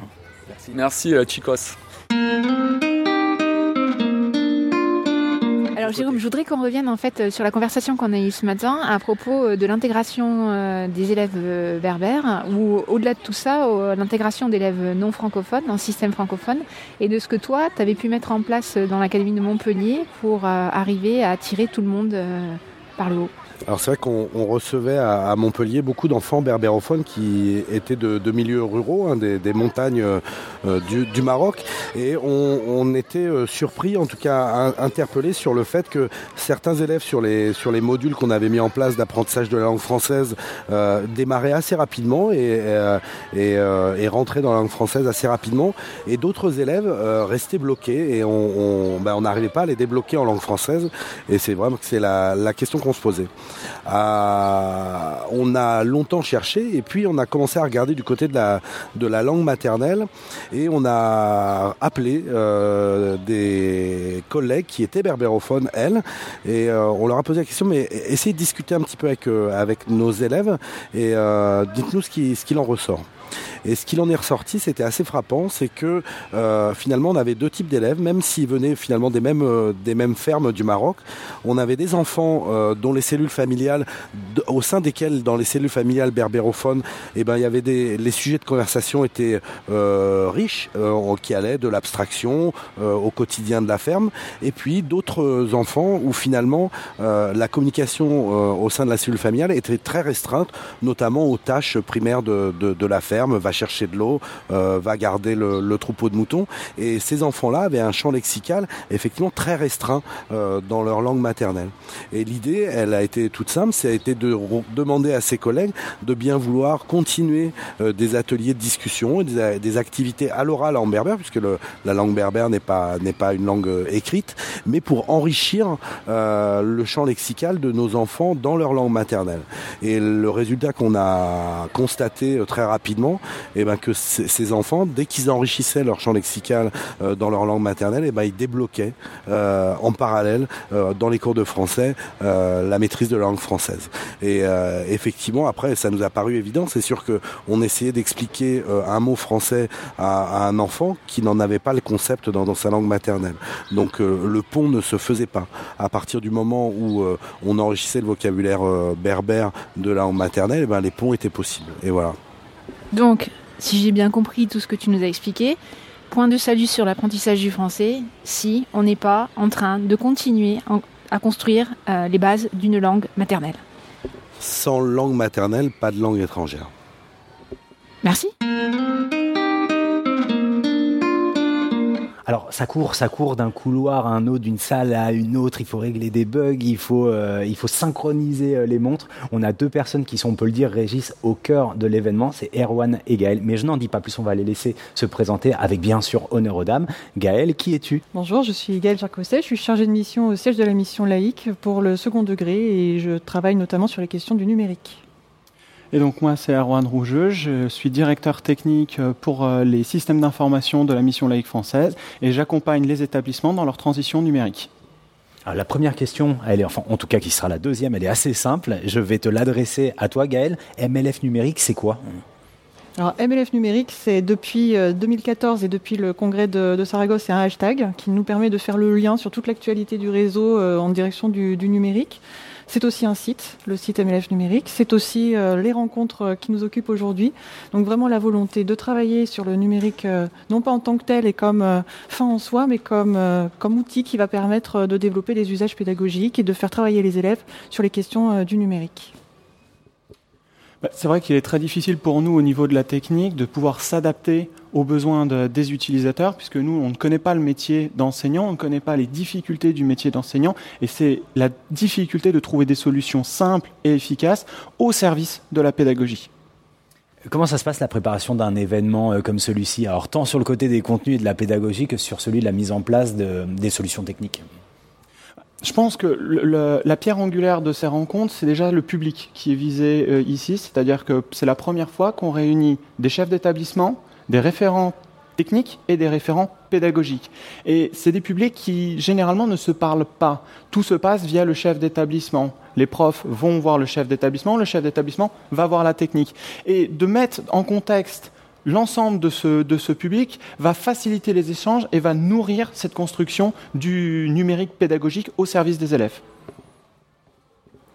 Merci, merci euh, Chicos. Alors Jérôme, je voudrais qu'on revienne en fait euh, sur la conversation qu'on a eue ce matin à propos euh, de l'intégration euh, des élèves berbères ou au-delà de tout ça, l'intégration d'élèves non francophones dans le système francophone et de ce que toi, tu avais pu mettre en place dans l'Académie de Montpellier pour arriver à attirer tout le monde par le haut. Alors c'est vrai qu'on on recevait à, Montpellier beaucoup d'enfants berbérophones qui étaient de, de milieux ruraux, hein, des, montagnes euh, du, Maroc, et on, était euh, surpris, en tout cas interpellés sur le fait que certains élèves sur les sur les modules qu'on avait mis en place d'apprentissage de la langue française euh, démarraient assez rapidement et et, rentraient dans la langue française assez rapidement, et d'autres élèves restaient bloqués et ben, on n'arrivait pas à les débloquer en langue française, et c'est vraiment que c'est la, la question qu'on se posait. Euh, on a longtemps cherché et puis on a commencé à regarder du côté de la, langue maternelle et on a appelé euh, des collègues qui étaient berbérophones, elles, et euh, on leur a posé la question, mais essayez de discuter un petit peu avec, nos élèves et dites-nous ce qui- ce qu'il en ressort. Et ce qu'il en est ressorti, c'était assez frappant, c'est que euh, finalement on avait deux types d'élèves, même s'ils venaient finalement des mêmes, euh, des mêmes fermes du Maroc. On avait des enfants euh, dont les cellules familiales, au sein desquelles, dans les cellules familiales berbérophones, eh ben, il y avait les sujets de conversation étaient riches, qui allaient de l'abstraction au quotidien de la ferme, et puis d'autres enfants où finalement la communication au sein de la cellule familiale était très restreinte, notamment aux tâches primaires de la ferme, va chercher de l'eau, euh, va garder le, troupeau de moutons. Et ces enfants-là avaient un champ lexical effectivement très restreint euh, dans leur langue maternelle. Et l'idée, elle a été toute simple, ça a été de demander à ses collègues de bien vouloir continuer euh, des ateliers de discussion des, des activités à l'oral en berbère, puisque la langue berbère n'est pas, n'est pas une langue écrite, mais pour enrichir le champ lexical de nos enfants dans leur langue maternelle. Et le résultat qu'on a constaté très rapidement, eh ben que ces enfants, dès qu'ils enrichissaient leur champ lexical euh, dans leur langue maternelle, eh ben ils débloquaient euh, en parallèle euh, dans les cours de français la maîtrise de la langue française. Et effectivement, après, ça nous a paru évident. C'est sûr que on essayait d'expliquer un mot français à, un enfant qui n'en avait pas le concept dans, dans sa langue maternelle. Donc le pont ne se faisait pas. À partir du moment où on enrichissait le vocabulaire berbère de la langue maternelle, eh ben, les ponts étaient possibles. Et voilà. Donc, si j'ai bien compris tout ce que tu nous as expliqué, point de salut sur l'apprentissage du français si on n'est pas en train de continuer en- à construire euh, les bases d'une langue maternelle. Sans langue maternelle, pas de langue étrangère. Merci. Alors ça court, ça court d'un couloir à un autre, d'une salle à une autre. Il faut régler des bugs, il faut, euh, il faut synchroniser euh, les montres. On a deux personnes qui sont, on peut le dire, Régis, au cœur de l'événement. C'est Erwan et Gaël. Mais je n'en dis pas plus. On va les laisser se présenter avec bien sûr honneur aux dames. Gaël, qui es-tu? Bonjour, je suis Gaëlle Jarcosset, je suis chargée de mission au siège de la mission laïque pour le second degré et je travaille notamment sur les questions du numérique. Et donc moi c'est Erwan Rougeux, je suis directeur technique pour euh, les systèmes d'information de la mission laïque française et j'accompagne les établissements dans leur transition numérique. Alors, la première question, elle est, enfin, en tout cas, qui sera la deuxième, elle est assez simple. Je vais te l'adresser à toi, Gaël. MLF numérique, c'est quoi? Alors MLF numérique, c'est depuis euh, 2014 et depuis le congrès de, de Saragosse, c'est un hashtag qui nous permet de faire le lien sur toute l'actualité du réseau euh, en direction du, du numérique. C'est aussi un site, le site MLF numérique. C'est aussi euh, les rencontres euh, qui nous occupent aujourd'hui. Donc vraiment la volonté de travailler sur le numérique, euh, non pas en tant que tel et comme fin en soi, mais comme, outil qui va permettre de développer des usages pédagogiques et de faire travailler les élèves sur les questions du numérique. Bah, C'est vrai qu'il est très difficile pour nous au niveau de la technique de pouvoir s'adapter aux besoins de- des utilisateurs, puisque nous, on ne connaît pas le métier d'enseignant, on ne connaît pas les difficultés du métier d'enseignant, et c'est la difficulté de trouver des solutions simples et efficaces au service de la pédagogie. Comment ça se passe la préparation d'un événement euh, comme celui-ci? Alors tant sur le côté des contenus et de la pédagogie que sur celui de la mise en place de- des solutions techniques. Je pense que la pierre angulaire de ces rencontres, c'est déjà le public qui est visé euh, ici, c'est-à-dire que c'est la première fois qu'on réunit des chefs d'établissement, des référents techniques et des référents pédagogiques. Et c'est des publics qui généralement ne se parlent pas. Tout se passe via le chef d'établissement. Les profs vont voir le chef d'établissement, le chef d'établissement va voir la technique. Et de mettre en contexte l'ensemble de ce, public va faciliter les échanges et va nourrir cette construction du numérique pédagogique au service des élèves.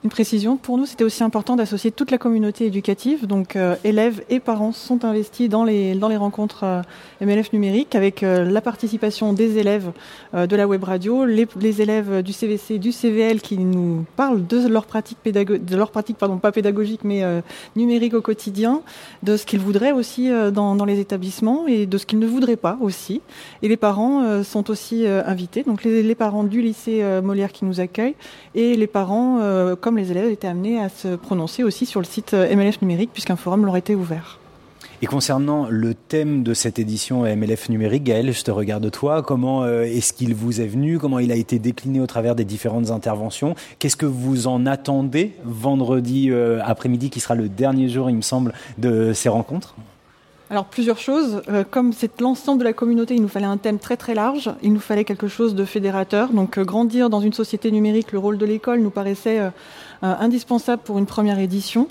Une précision, pour nous, c'était aussi important d'associer toute la communauté éducative, donc euh, élèves et parents sont investis dans les, dans les rencontres euh, MLF numériques avec euh, la participation des élèves de la web radio, les, élèves du CVC, du CVL qui nous parlent de leur pratique, pédago de leur pratique pardon, pas pédagogique mais numérique au quotidien, de ce qu'ils voudraient aussi dans, dans les établissements et de ce qu'ils ne voudraient pas aussi. Et les parents sont aussi invités, donc les, les parents du lycée Molière qui nous accueillent et les parents, euh, les élèves, étaient amenés à se prononcer aussi sur le site euh, MLF numérique puisqu'un forum leur était ouvert. Et concernant le thème de cette édition MLF numérique, Gaël, je te regarde toi. Comment euh, est-ce qu'il vous est venu? Comment il a été décliné au travers des différentes interventions? Qu'est-ce que vous en attendez vendredi euh, après-midi, qui sera le dernier jour, il me semble, de ces rencontres? Alors plusieurs choses. Euh, comme c'est l'ensemble de la communauté, il nous fallait un thème très très large. Il nous fallait quelque chose de fédérateur. Donc euh, grandir dans une société numérique, le rôle de l'école nous paraissait euh, indispensable pour une première édition.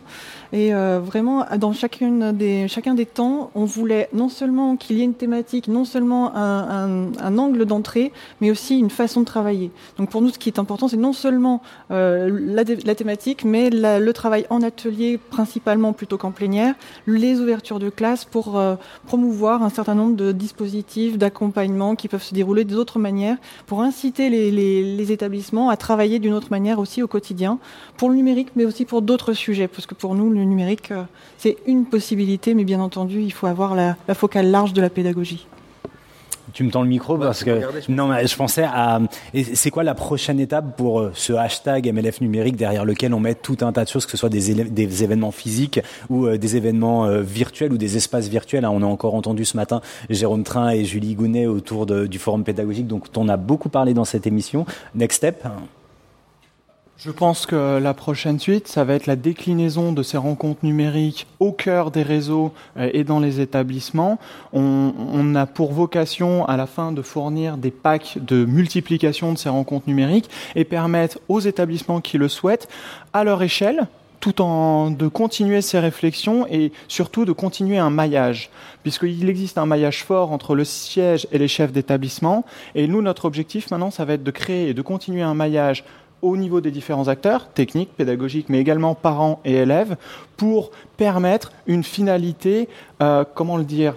Et euh, vraiment, dans chacune des, chacun des temps, on voulait non seulement qu'il y ait une thématique, non seulement un, un, un angle d'entrée, mais aussi une façon de travailler. Donc pour nous, ce qui est important, c'est non seulement euh, la, la, thématique, mais le travail en atelier, principalement plutôt qu'en plénière, les ouvertures de classe pour euh, promouvoir un certain nombre de dispositifs d'accompagnement qui peuvent se dérouler d'autres manières, pour inciter les, les, les établissements à travailler d'une autre manière aussi au quotidien, pour le numérique, mais aussi pour d'autres sujets, parce que pour nous, le numérique, euh, c'est une possibilité, mais bien entendu, il faut avoir la, la focale large de la pédagogie. Tu me tends le micro parce que non, mais je pensais à c'est quoi la prochaine étape pour euh, ce hashtag MLF numérique derrière lequel on met tout un tas de choses, que ce soit des, des événements physiques ou euh, des événements euh, virtuels ou des espaces virtuels. Hein. On a encore entendu ce matin Jérôme Train et Julie Gounet autour de, du forum pédagogique, donc on a beaucoup parlé dans cette émission. Next step. Je pense que la prochaine suite, ça va être la déclinaison de ces rencontres numériques au cœur des réseaux et dans les établissements. On, on, a pour vocation à la fin de fournir des packs de multiplication de ces rencontres numériques et permettre aux établissements qui le souhaitent, à leur échelle, tout en de continuer ces réflexions et surtout de continuer un maillage, puisqu'il existe un maillage fort entre le siège et les chefs d'établissement. Et nous, notre objectif maintenant, ça va être de créer et de continuer un maillage au niveau des différents acteurs, techniques, pédagogiques, mais également parents et élèves, pour permettre une finalité, euh, comment le dire,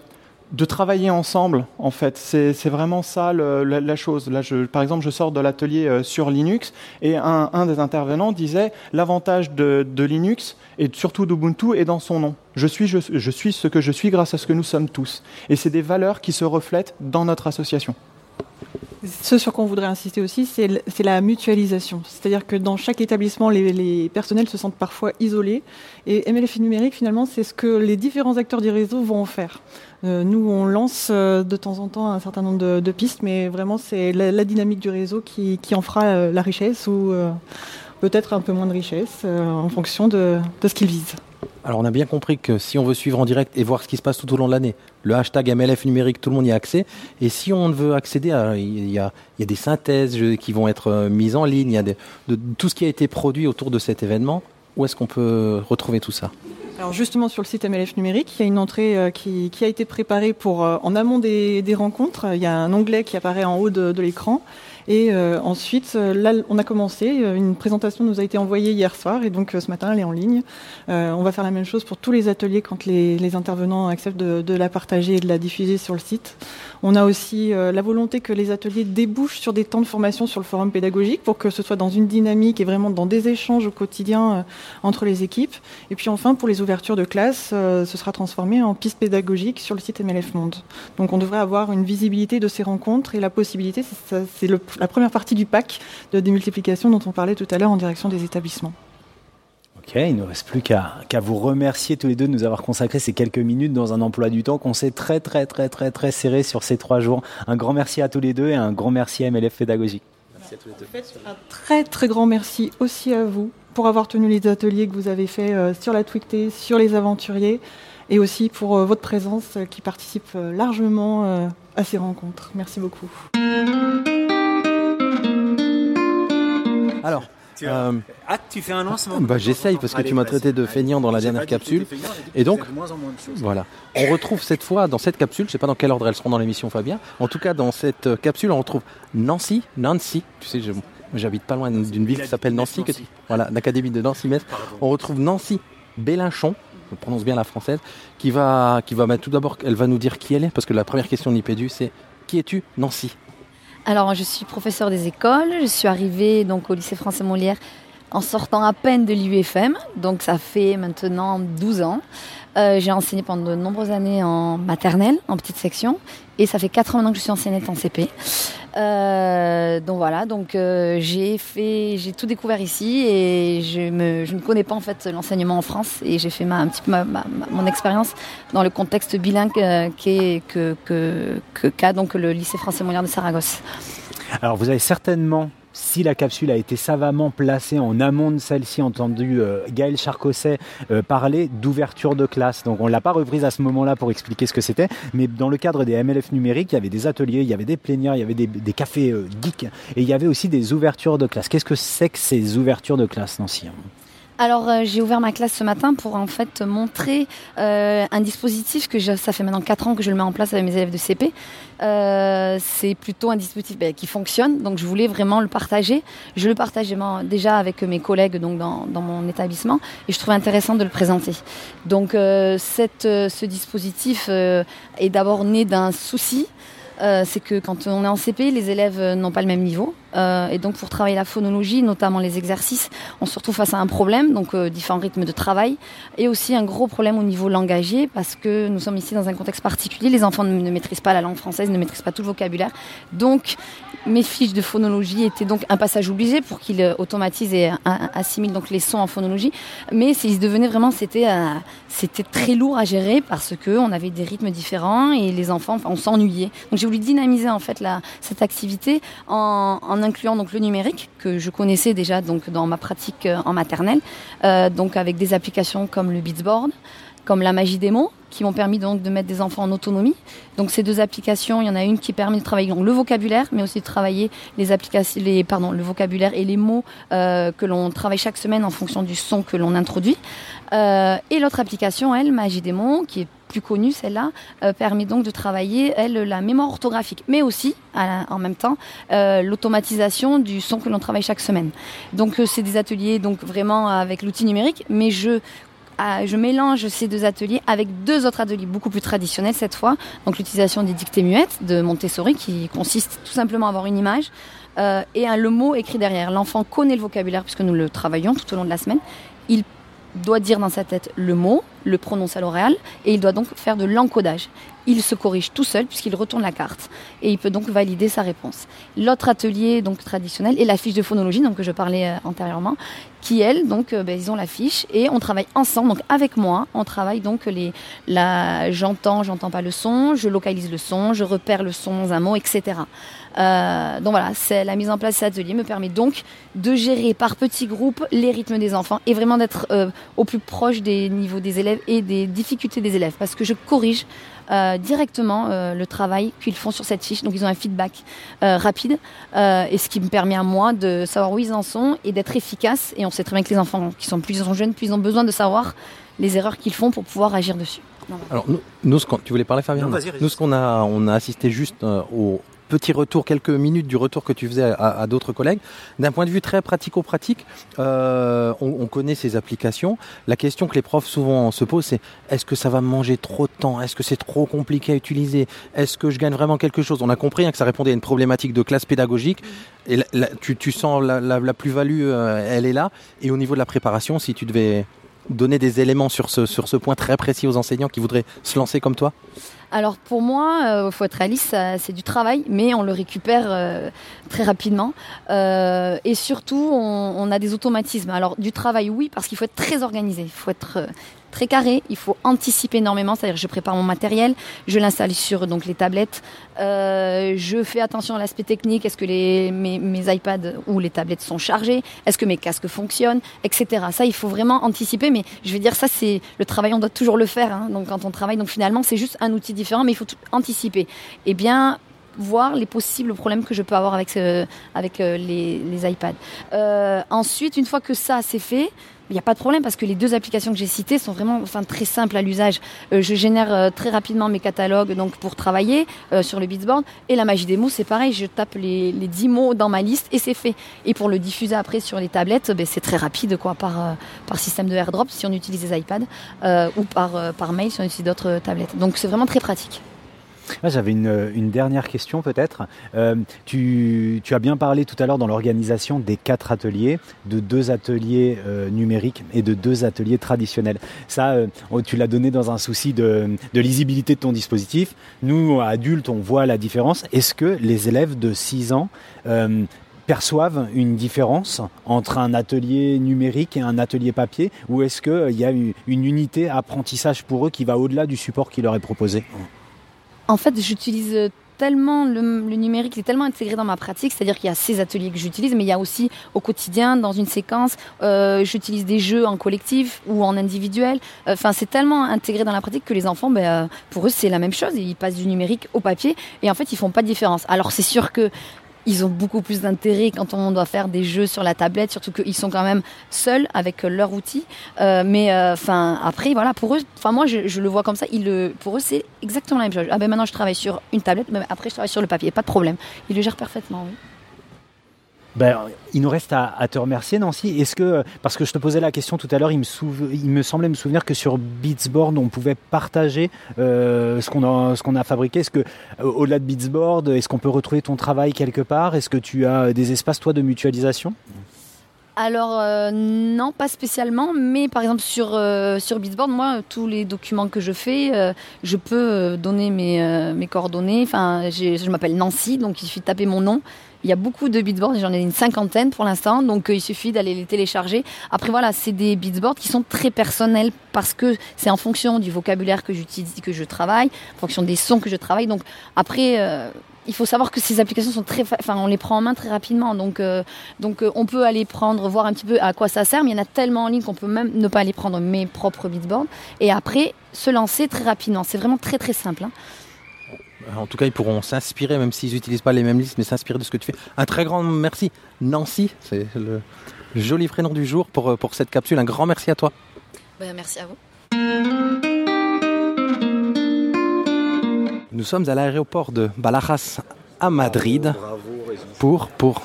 de travailler ensemble, en fait. C'est vraiment ça la, chose. Là, par exemple, je sors de l'atelier euh, sur Linux et un, des intervenants disait l'avantage de, Linux et surtout d'Ubuntu est dans son nom. Je suis, je suis ce que je suis grâce à ce que nous sommes tous. Et c'est des valeurs qui se reflètent dans notre association. Ce sur quoi on voudrait insister aussi, c'est la mutualisation. C'est-à-dire que dans chaque établissement, les, personnels se sentent parfois isolés. Et MLF numérique, finalement, c'est ce que les différents acteurs du réseau vont en faire. Euh, nous, on lance euh, de temps en temps un certain nombre de, pistes, mais vraiment, c'est la, dynamique du réseau qui, en fera euh, la richesse ou peut-être un peu moins de richesse en fonction de, de ce qu'il vise. Alors on a bien compris que si on veut suivre en direct et voir ce qui se passe tout au long de l'année, le hashtag MLF numérique, tout le monde y a accès. Et si on veut accéder à, il y a, il y a des synthèses qui vont être mises en ligne, il y a de, tout ce qui a été produit autour de cet événement. Où est-ce qu'on peut retrouver tout ça? Alors justement sur le site MLF numérique, il y a une entrée euh, qui, a été préparée pour euh, en amont des, rencontres. Il y a un onglet qui apparaît en haut de l'écran et euh, ensuite, euh, là, on a commencé. euh, Une présentation nous a été envoyée hier soir et donc ce matin, elle est en ligne. On va faire la même chose pour tous les ateliers quand les, intervenants acceptent de, la partager et de la diffuser sur le site. On a aussi euh, la volonté que les ateliers débouchent sur des temps de formation sur le forum pédagogique pour que ce soit dans une dynamique et vraiment dans des échanges au quotidien euh, entre les équipes. Et puis enfin, pour les ouvertures de classe, euh, ce sera transformé en piste pédagogique sur le site MLF Monde. Donc on devrait avoir une visibilité de ces rencontres et la possibilité, c'est la première partie du pack de démultiplication dont on parlait tout à l'heure en direction des établissements. Ok, il ne nous reste plus qu'à qu vous remercier tous les deux de nous avoir consacré ces quelques minutes dans un emploi du temps qu'on s'est très très très très très serré sur ces trois jours. Un grand merci à tous les deux et un grand merci à MLF Pédagogique. Merci à tous les deux. Un très très grand merci aussi à vous pour avoir tenu les ateliers que vous avez faits euh, sur la Twicté, sur les aventuriers et aussi pour euh, votre présence euh, qui participe largement à ces rencontres. Merci beaucoup. Alors, tu, euh, ah, tu fais un lancement bah, J'essaye parce que allez, tu m'as traité de feignant dans la dernière capsule. Et donc, voilà. On retrouve cette fois dans cette capsule, je ne sais pas dans quel ordre elles seront dans l'émission, Fabien. En tout cas, dans cette euh, capsule, on retrouve Nancy, Nancy. Tu sais, j'habite pas loin d'une ville qui s'appelle Nancy, Nancy. Que, voilà, l'académie de Nancy-Metz. On retrouve Nancy Bélinchon, je prononce bien la française, qui va, qui va bah, tout d'abord, elle va nous dire qui elle est, parce que la première question de l'IPEDU, c'est qui es-tu, Nancy? Alors, je suis professeur des écoles. Je suis arrivée donc au lycée français Molière en sortant à peine de l'UFM. Donc, ça fait maintenant 12 ans. Euh, j'ai enseigné pendant de nombreuses années en maternelle, en petite section. Et ça fait 4 ans que je suis enseignante en CP. Euh, donc voilà, donc euh, j'ai fait, j'ai tout découvert ici et je, ne connais pas en fait l'enseignement en France et j'ai fait un petit mon expérience dans le contexte bilingue euh, qu'est que, que, que, qu donc le lycée français Molière de Saragosse. Alors vous avez certainement si la capsule a été savamment placée en amont de celle-ci, entendu euh, Gaël Charcosset euh, parler d'ouverture de classe. Donc on l'a pas reprise à ce moment-là pour expliquer ce que c'était, mais dans le cadre des MLF numériques, il y avait des ateliers, il y avait des plénières, il y avait des, des cafés euh, geeks, et il y avait aussi des ouvertures de classe. Qu'est-ce que c'est que ces ouvertures de classe, Nancy? Alors euh, j'ai ouvert ma classe ce matin pour en fait montrer euh, un dispositif que je- ça fait maintenant 4 ans que je le mets en place avec mes élèves de CP. Euh, c'est plutôt un dispositif ben, qui fonctionne, donc je voulais vraiment le partager. Je le partage vraiment déjà avec mes collègues donc dans, dans mon établissement et je trouvais intéressant de le présenter. Donc ce dispositif est d'abord né d'un souci. C'est que quand on est en CP, les élèves n'ont pas le même niveau. Euh, et donc pour travailler la phonologie, notamment les exercices, on se retrouve face à un problème, donc euh, différents rythmes de travail, et aussi un gros problème au niveau langagier, parce que nous sommes ici dans un contexte particulier, les enfants ne, maîtrisent pas la langue française, ne maîtrisent pas tout le vocabulaire. Donc mes fiches de phonologie étaient donc un passage obligé pour qu'ils euh, automatisent et assimilent donc les sons en phonologie, mais ils devenaient vraiment, c'était c'était très lourd à gérer parce que on avait des rythmes différents et les enfants, on s'ennuyait. Donc j'ai voulu dynamiser en fait cette activité en, en incluant donc le numérique que je connaissais déjà donc dans ma pratique euh, en maternelle, euh, donc avec des applications comme le Beatsboard, comme la magie des mots, qui m'ont permis donc de mettre des enfants en autonomie. Donc ces deux applications, il y en a une qui permet de travailler le vocabulaire, mais aussi de travailler les applications, les pardon, le vocabulaire et les mots euh, que l'on travaille chaque semaine en fonction du son que l'on introduit. Et l'autre application, elle, Magie des mots, qui est plus connue, celle-là, euh, permet donc de travailler, elle, la mémoire orthographique, mais aussi, en même temps, euh, l'automatisation du son que l'on travaille chaque semaine. Donc, euh, c'est des ateliers, donc vraiment avec l'outil numérique, mais je ah, je mélange ces deux ateliers avec deux autres ateliers beaucoup plus traditionnels cette fois. Donc l'utilisation des dictées muettes de Montessori qui consiste tout simplement à avoir une image et un, le mot écrit derrière. L'enfant connaît le vocabulaire puisque nous le travaillons tout au long de la semaine. Il doit dire dans sa tête le mot, le prononce à l'oréal et il doit donc faire de l'encodage. Il se corrige tout seul puisqu'il retourne la carte et il peut donc valider sa réponse. L'autre atelier donc traditionnel est la fiche de phonologie donc que je parlais euh, antérieurement qui elle donc euh, ben, ils ont la fiche et on travaille ensemble donc avec moi on travaille donc les la j'entends j'entends pas le son je localise le son je repère le son dans un mot etc euh, donc voilà, c'est la mise en place de cet atelier me permet donc de gérer par petits groupes les rythmes des enfants et vraiment d'être euh, au plus proche des niveaux des élèves et des difficultés des élèves parce que je corrige euh, directement euh, le travail qu'ils font sur cette fiche. Donc ils ont un feedback euh, rapide euh, et ce qui me permet à moi de savoir où ils en sont et d'être efficace. Et on sait très bien que les enfants qui sont plus ils sont jeunes, plus ils ont besoin de savoir les erreurs qu'ils font pour pouvoir agir dessus. Alors, nous, nous, ce qu'on- tu voulais parler, Fabien Non, Nous, ce qu'on a, on a assisté juste euh, au petit retour, quelques minutes du retour que tu faisais à, d'autres collègues. D'un point de vue très pratico-pratique, euh, on, on connaît ces applications. La question que les profs souvent se posent, c'est est-ce que ça va me manger trop de temps? Est-ce que c'est trop compliqué à utiliser? Est-ce que je gagne vraiment quelque chose? On a compris hein, que ça répondait à une problématique de classe pédagogique. Tu, sens la, plus-value, euh, elle est là. Et au niveau de la préparation, si tu devais donner des éléments sur ce point très précis aux enseignants qui voudraient se lancer comme toi? Alors pour moi, il faut être réaliste, c'est du travail, mais on le récupère euh, très rapidement. Euh, et surtout, on, a des automatismes. Alors du travail, oui, parce qu'il faut être très organisé, il faut être euh, très carré, il faut anticiper énormément. C'est-à-dire, je prépare mon matériel, je l'installe sur donc les tablettes, euh, je fais attention à l'aspect technique. Est-ce que mes, iPads ou les tablettes sont chargées Est-ce que mes casques fonctionnent Etc. Ça, il faut vraiment anticiper. Mais je vais dire, ça, c'est le travail. On doit toujours le faire. hein. donc quand on travaille, donc finalement, c'est juste un outil différent, mais il faut anticiper. Eh bien voir les possibles problèmes que je peux avoir avec, avec euh, les, les iPads. Euh, ensuite, une fois que ça c'est fait, il n'y a pas de problème parce que les deux applications que j'ai citées sont vraiment enfin, très simples à l'usage. Euh, je génère euh, très rapidement mes catalogues donc pour travailler euh, sur le Beatsboard. Et la magie des mots, c'est pareil, je tape les, les 10 mots dans ma liste et c'est fait. Et pour le diffuser après sur les tablettes, ben, c'est très rapide quoi, par, euh, par système de airdrop si on utilise les iPads ou par, par mail si on utilise d'autres tablettes. Donc c'est vraiment très pratique. Moi, J'avais une, une dernière question peut-être. Euh, tu, as bien parlé tout à l'heure dans l'organisation des quatre ateliers, de deux ateliers euh, numériques et de deux ateliers traditionnels. Ça, euh, oh, tu l'as donné dans un souci de, de lisibilité de ton dispositif. Nous, adultes, on voit la différence. Est-ce que les élèves de 6 ans euh, perçoivent une différence entre un atelier numérique et un atelier papier? Ou est-ce qu'il y a une unité apprentissage pour eux qui va au-delà du support qui leur est proposé? En fait, j'utilise tellement le, le numérique est tellement intégré dans ma pratique, c'est-à-dire qu'il y a ces ateliers que j'utilise, mais il y a aussi au quotidien, dans une séquence, euh, j'utilise des jeux en collectif ou en individuel. Enfin, c'est tellement intégré dans la pratique que les enfants, ben, euh, pour eux, c'est la même chose. Ils passent du numérique au papier et en fait, ils font pas de différence. Alors, c'est sûr que ils ont beaucoup plus d'intérêt quand on doit faire des jeux sur la tablette, surtout qu'ils sont quand même seuls avec leur outil. Euh, mais enfin, après, voilà, pour eux, enfin moi, je, je, le vois comme ça. Ils le, pour eux, c'est exactement la même chose. Ah ben maintenant, je travaille sur une tablette, mais après, je travaille sur le papier, pas de problème. Ils le gèrent parfaitement, oui. Ben, il nous reste à, te remercier, Nancy. Est-ce que, parce que je te posais la question tout à l'heure, il, me semblait me souvenir que sur Beatsboard, on pouvait partager euh, ce qu'on a, fabriqué. Est-ce que, euh, au-delà de Beatsboard, est-ce qu'on peut retrouver ton travail quelque part? Est-ce que tu as des espaces, toi, de mutualisation? Alors euh, non, pas spécialement, mais par exemple sur euh, sur Beatsboard, moi tous les documents que je fais, je peux donner mes mes coordonnées. Enfin, je m'appelle Nancy, donc il suffit de taper mon nom. Il y a beaucoup de beatsboards, j'en ai une cinquantaine pour l'instant, donc euh, il suffit d'aller les télécharger. Après voilà, c'est des beatsboards qui sont très personnels parce que c'est en fonction du vocabulaire que j'utilise, que je travaille, en fonction des sons que je travaille. Donc après, euh, il faut savoir que ces applications sont très, enfin on les prend en main très rapidement, donc euh, donc on peut aller prendre, voir un petit peu à quoi ça sert, mais il y en a tellement en ligne qu'on peut même ne pas aller prendre mes propres beatsboards et après se lancer très rapidement. C'est vraiment très très simple. hein. En tout cas, ils pourront s'inspirer, même s'ils n'utilisent pas les mêmes listes, mais s'inspirer de ce que tu fais. Un très grand merci, Nancy, c'est le joli prénom du jour pour, euh, pour cette capsule. Un grand merci à toi. Ben, merci à vous. Nous sommes à l'aéroport de Balajas à Madrid pour, pour,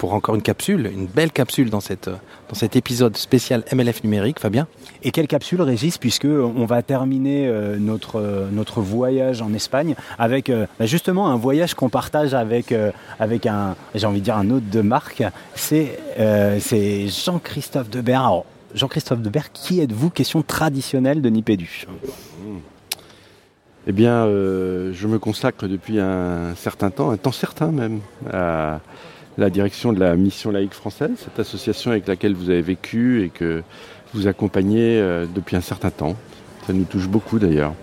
pour encore une capsule, une belle capsule dans, cette, dans cet épisode spécial MLF numérique, Fabien. Et quelle capsule, Régis, puisque on va terminer euh, notre, euh, notre voyage en Espagne avec euh, bah, justement un voyage qu'on partage avec, euh, avec un, j'ai envie de dire, un hôte de marque. C'est euh, c'est Jean-Christophe Debert. Alors, Jean-Christophe Debert, qui êtes-vous? Question traditionnelle de Nipédu. Eh bien, euh, je me consacre depuis un certain temps, un temps certain même, à la direction de la mission laïque française, cette association avec laquelle vous avez vécu et que vous accompagnez euh, depuis un certain temps. Ça nous touche beaucoup d'ailleurs.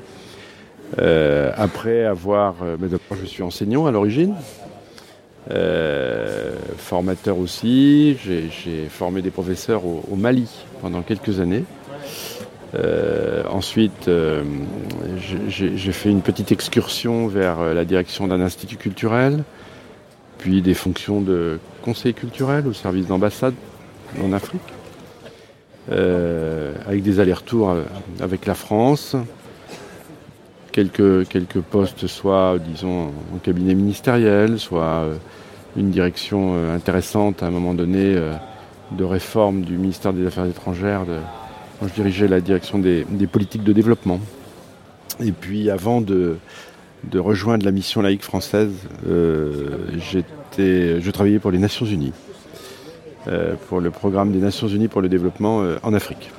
Euh, après avoir, euh, je suis enseignant à l'origine, formateur aussi. J'ai formé des professeurs au, Mali pendant quelques années. Ensuite, j'ai fait une petite excursion vers la direction d'un institut culturel, puis des fonctions de conseil culturel au service d'ambassade en Afrique, euh, avec des allers-retours avec la France, quelques, quelques postes, soit disons en cabinet ministériel, soit euh, une direction euh, intéressante à un moment donné euh, de réforme du ministère des Affaires étrangères. De, quand je dirigeais la direction des, des politiques de développement. Et puis avant de, de rejoindre la mission laïque française, euh, j'étais, je travaillais pour les Nations Unies, euh, pour le programme des Nations Unies pour le développement euh, en Afrique.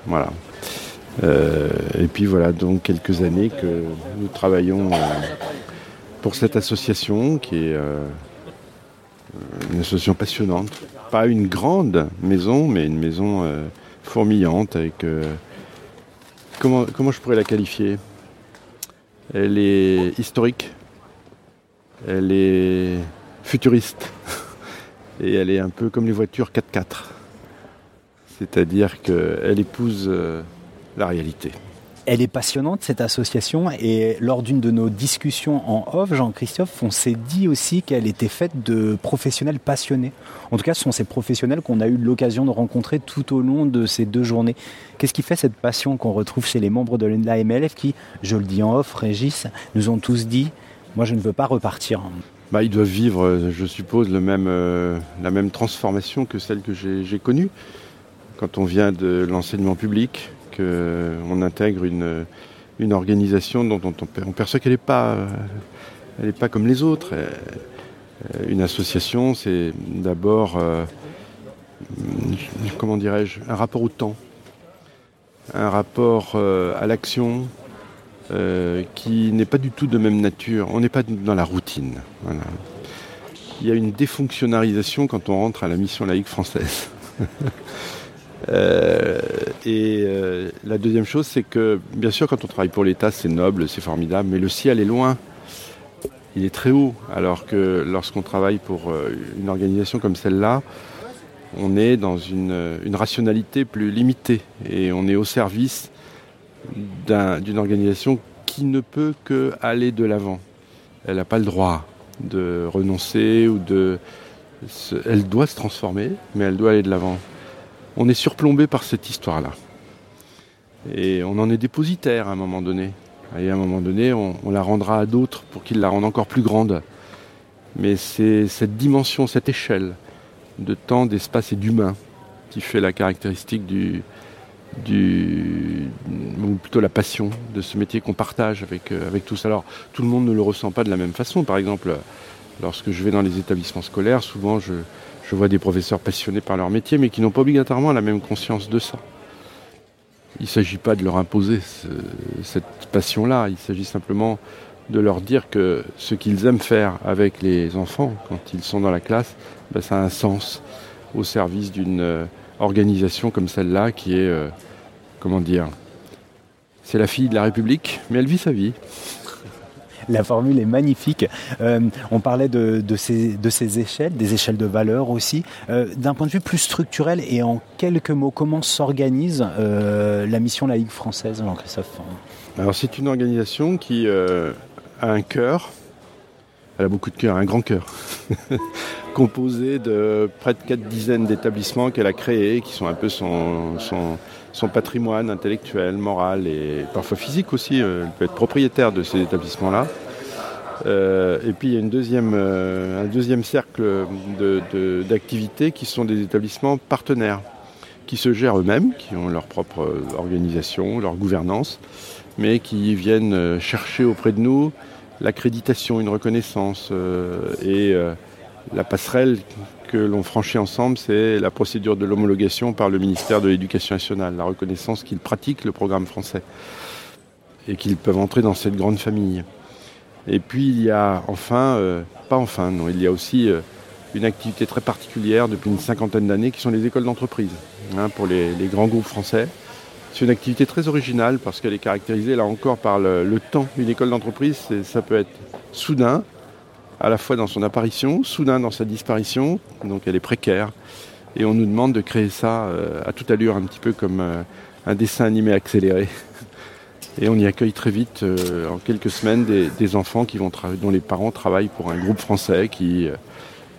Et puis voilà, donc quelques années que nous travaillons pour cette association qui est une association passionnante. Pas une grande maison, mais une maison fourmillante avec... comment je pourrais la qualifier? Elle est historique, elle est futuriste et elle est un peu comme les voitures 4x4. C'est-à-dire qu'elle épouse euh, la réalité. Elle est passionnante, cette association, et lors d'une de nos discussions en off, Jean-Christophe, on s'est dit aussi qu'elle était faite de professionnels passionnés. En tout cas, ce sont ces professionnels qu'on a eu l'occasion de rencontrer tout au long de ces deux journées. Qu'est-ce qui fait cette passion qu'on retrouve chez les membres de la MLF qui, je le dis en off, Régis, nous ont tous dit, moi je ne veux pas repartir. Bah, ils doivent vivre, je suppose, euh, la même transformation que celle que j'ai connue. Quand on vient de l'enseignement public, qu'on intègre une, organisation dont on, on perçoit qu'elle n'est pas, elle pas comme les autres. Euh, Une association, c'est d'abord, euh, comment dirais-je, un rapport au temps, un rapport euh, à l'action, qui n'est pas du tout de même nature. On n'est pas dans la routine. Il y a une défonctionnalisation quand on rentre à la mission laïque française. Euh, et euh, la deuxième chose, c'est que, bien sûr, quand on travaille pour l'État, c'est noble, c'est formidable, mais le ciel est loin. il est très haut, alors que lorsqu'on travaille pour euh, une organisation comme celle-là, on est dans une, rationalité plus limitée et on est au service d'une organisation qui ne peut que aller de l'avant. Elle n'a pas le droit de renoncer ou de... Elle doit se transformer, mais elle doit aller de l'avant. On est surplombé par cette histoire-là. Et on en est dépositaire à un moment donné. Et à un moment donné, on, la rendra à d'autres pour qu'ils la rendent encore plus grande. Mais c'est cette dimension, cette échelle de temps, d'espace et d'humain qui fait la caractéristique du, du, ou plutôt la passion de ce métier qu'on partage avec, euh, avec tous. Alors, tout le monde ne le ressent pas de la même façon. Par exemple, lorsque je vais dans les établissements scolaires, souvent je, je vois des professeurs passionnés par leur métier, mais qui n'ont pas obligatoirement la même conscience de ça. Il ne s'agit pas de leur imposer ce, cette passion-là, il s'agit simplement de leur dire que ce qu'ils aiment faire avec les enfants quand ils sont dans la classe, ben, ça a un sens au service d'une euh, organisation comme celle-là qui est, euh, comment dire, c'est la fille de la République, mais elle vit sa vie. La formule est magnifique. Euh, on parlait de, ces, échelles, des échelles de valeur aussi. Euh, D'un point de vue plus structurel et en quelques mots, comment s'organise euh, la mission laïque française, Jean-Christophe? Alors c'est une organisation qui a un cœur, elle a beaucoup de cœur, un grand cœur, composé de près de quatre dizaines d'établissements qu'elle a créés, qui sont un peu son, son, patrimoine intellectuel, moral et parfois physique aussi. Elle peut être propriétaire de ces établissements-là. Euh, et puis il y a euh, un deuxième cercle d'activités qui sont des établissements partenaires, qui se gèrent eux-mêmes, qui ont leur propre organisation, leur gouvernance, mais qui viennent chercher auprès de nous l'accréditation, une reconnaissance euh, et euh, la passerelle que l'on franchit ensemble, c'est la procédure de l'homologation par le ministère de l'Éducation nationale, la reconnaissance qu'ils pratiquent le programme français et qu'ils peuvent entrer dans cette grande famille. Et puis il y a enfin, euh, pas enfin, non, il y a aussi euh, une activité très particulière depuis une cinquantaine d'années qui sont les écoles d'entreprise hein, pour les, grands groupes français. C'est une activité très originale parce qu'elle est caractérisée là encore par le, le temps. Une école d'entreprise, ça peut être soudain, à la fois dans son apparition, soudain dans sa disparition, donc elle est précaire. Et on nous demande de créer ça euh, à toute allure, un petit peu comme euh, un dessin animé accéléré. Et on y accueille très vite, euh, en quelques semaines, des, enfants qui vont dont les parents travaillent pour un groupe français qui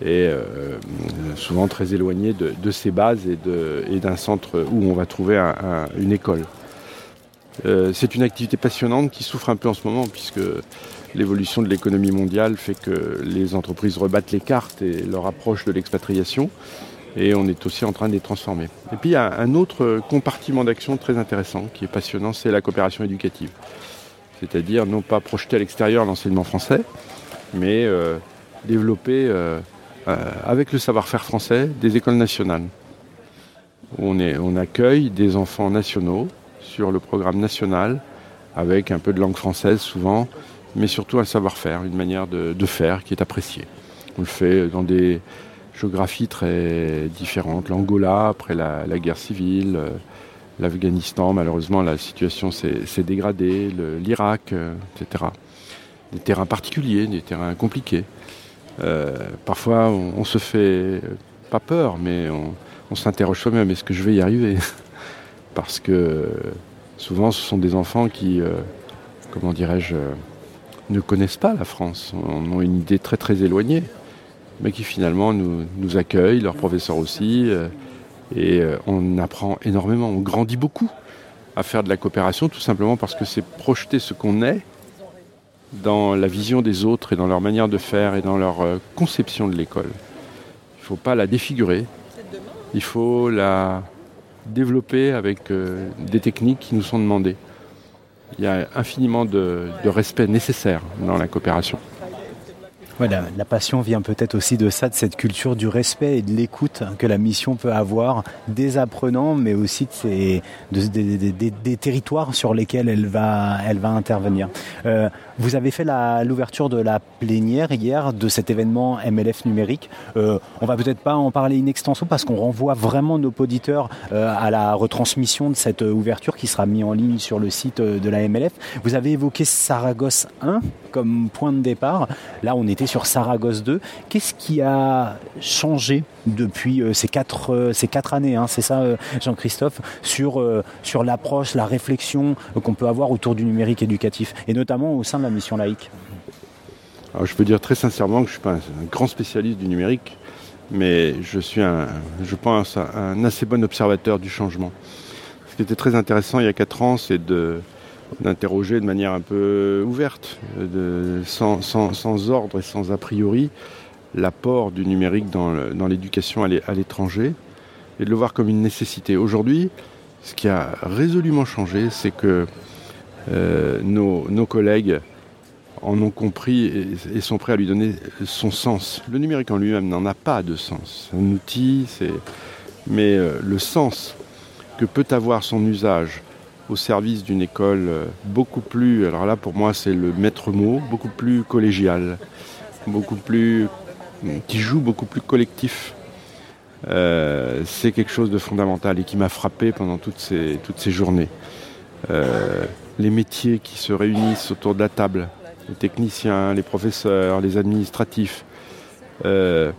est souvent très éloigné de, ses bases et d'un centre où on va trouver un, un, une école. C'est une activité passionnante qui souffre un peu en ce moment puisque l'évolution de l'économie mondiale fait que les entreprises rebattent les cartes et leur approche de l'expatriation et on est aussi en train de les transformer. Et puis il y a un autre compartiment d'action très intéressant qui est passionnant, c'est la coopération éducative. C'est-à-dire non pas projeter à l'extérieur l'enseignement français, mais euh, développer euh, euh, avec le savoir-faire français des écoles nationales. On, accueille des enfants nationaux sur le programme national avec un peu de langue française souvent, mais surtout un savoir-faire, une manière de, faire qui est appréciée. On le fait dans des géographies très différentes. L'Angola, après la, guerre civile, euh, l'Afghanistan, malheureusement la situation s'est dégradée, l'Irak, euh, etc. Des terrains particuliers, des terrains compliqués. Euh, parfois, on, se fait pas peur, mais on, s'interroge soi-même, est-ce que je vais y arriver? Parce que souvent, ce sont des enfants qui, comment dirais-je, ne connaissent pas la France, on ont une idée très très éloignée, mais qui finalement nous, accueillent, leurs professeurs aussi, euh, et euh, on apprend énormément, on grandit beaucoup à faire de la coopération, tout simplement parce que c'est projeter ce qu'on est dans la vision des autres et dans leur manière de faire et dans leur euh, conception de l'école. Il ne faut pas la défigurer, il faut la développer avec des techniques qui nous sont demandées. Il y a infiniment de, respect nécessaire dans la coopération. Voilà, la passion vient peut-être aussi de ça, de cette culture du respect et de l'écoute que la mission peut avoir des apprenants, mais aussi des territoires sur lesquels elle va, intervenir. Euh, vous avez fait l'ouverture de la plénière hier de cet événement MLF numérique. Euh, on va peut-être pas en parler in extenso parce qu'on renvoie vraiment nos auditeurs euh, à la retransmission de cette ouverture qui sera mise en ligne sur le site de la MLF. Vous avez évoqué Saragosse 1 comme point de départ. Là, on était sur Saragosse 2. Qu'est-ce qui a changé depuis euh, ces quatre euh, ces quatre années, hein, c'est ça, euh, Jean-Christophe, sur l'approche, la réflexion qu'on peut avoir autour du numérique éducatif, et notamment au sein de la mission laïque? Je peux dire très sincèrement que je suis pas un, un grand spécialiste du numérique, mais je suis un, je pense, un assez bon observateur du changement. Ce qui était très intéressant il y a quatre ans, c'est de d'interroger de manière un peu ouverte, sans, ordre et sans a priori, l'apport du numérique dans l'éducation à l'é- à l'étranger et de le voir comme une nécessité. Aujourd'hui, ce qui a résolument changé, c'est que euh, nos, collègues en ont compris et, sont prêts à lui donner son sens. Le numérique en lui-même n'en a pas de sens. C'est un outil, mais euh, le sens que peut avoir son usage au service d'une école euh, beaucoup plus, alors là pour moi c'est le maître mot, beaucoup plus collégial, beaucoup plus, qui joue beaucoup plus collectif. Euh, c'est quelque chose de fondamental et qui m'a frappé pendant toutes ces, toutes ces journées. Euh, les métiers qui se réunissent autour de la table, les techniciens, les professeurs, les administratifs, euh,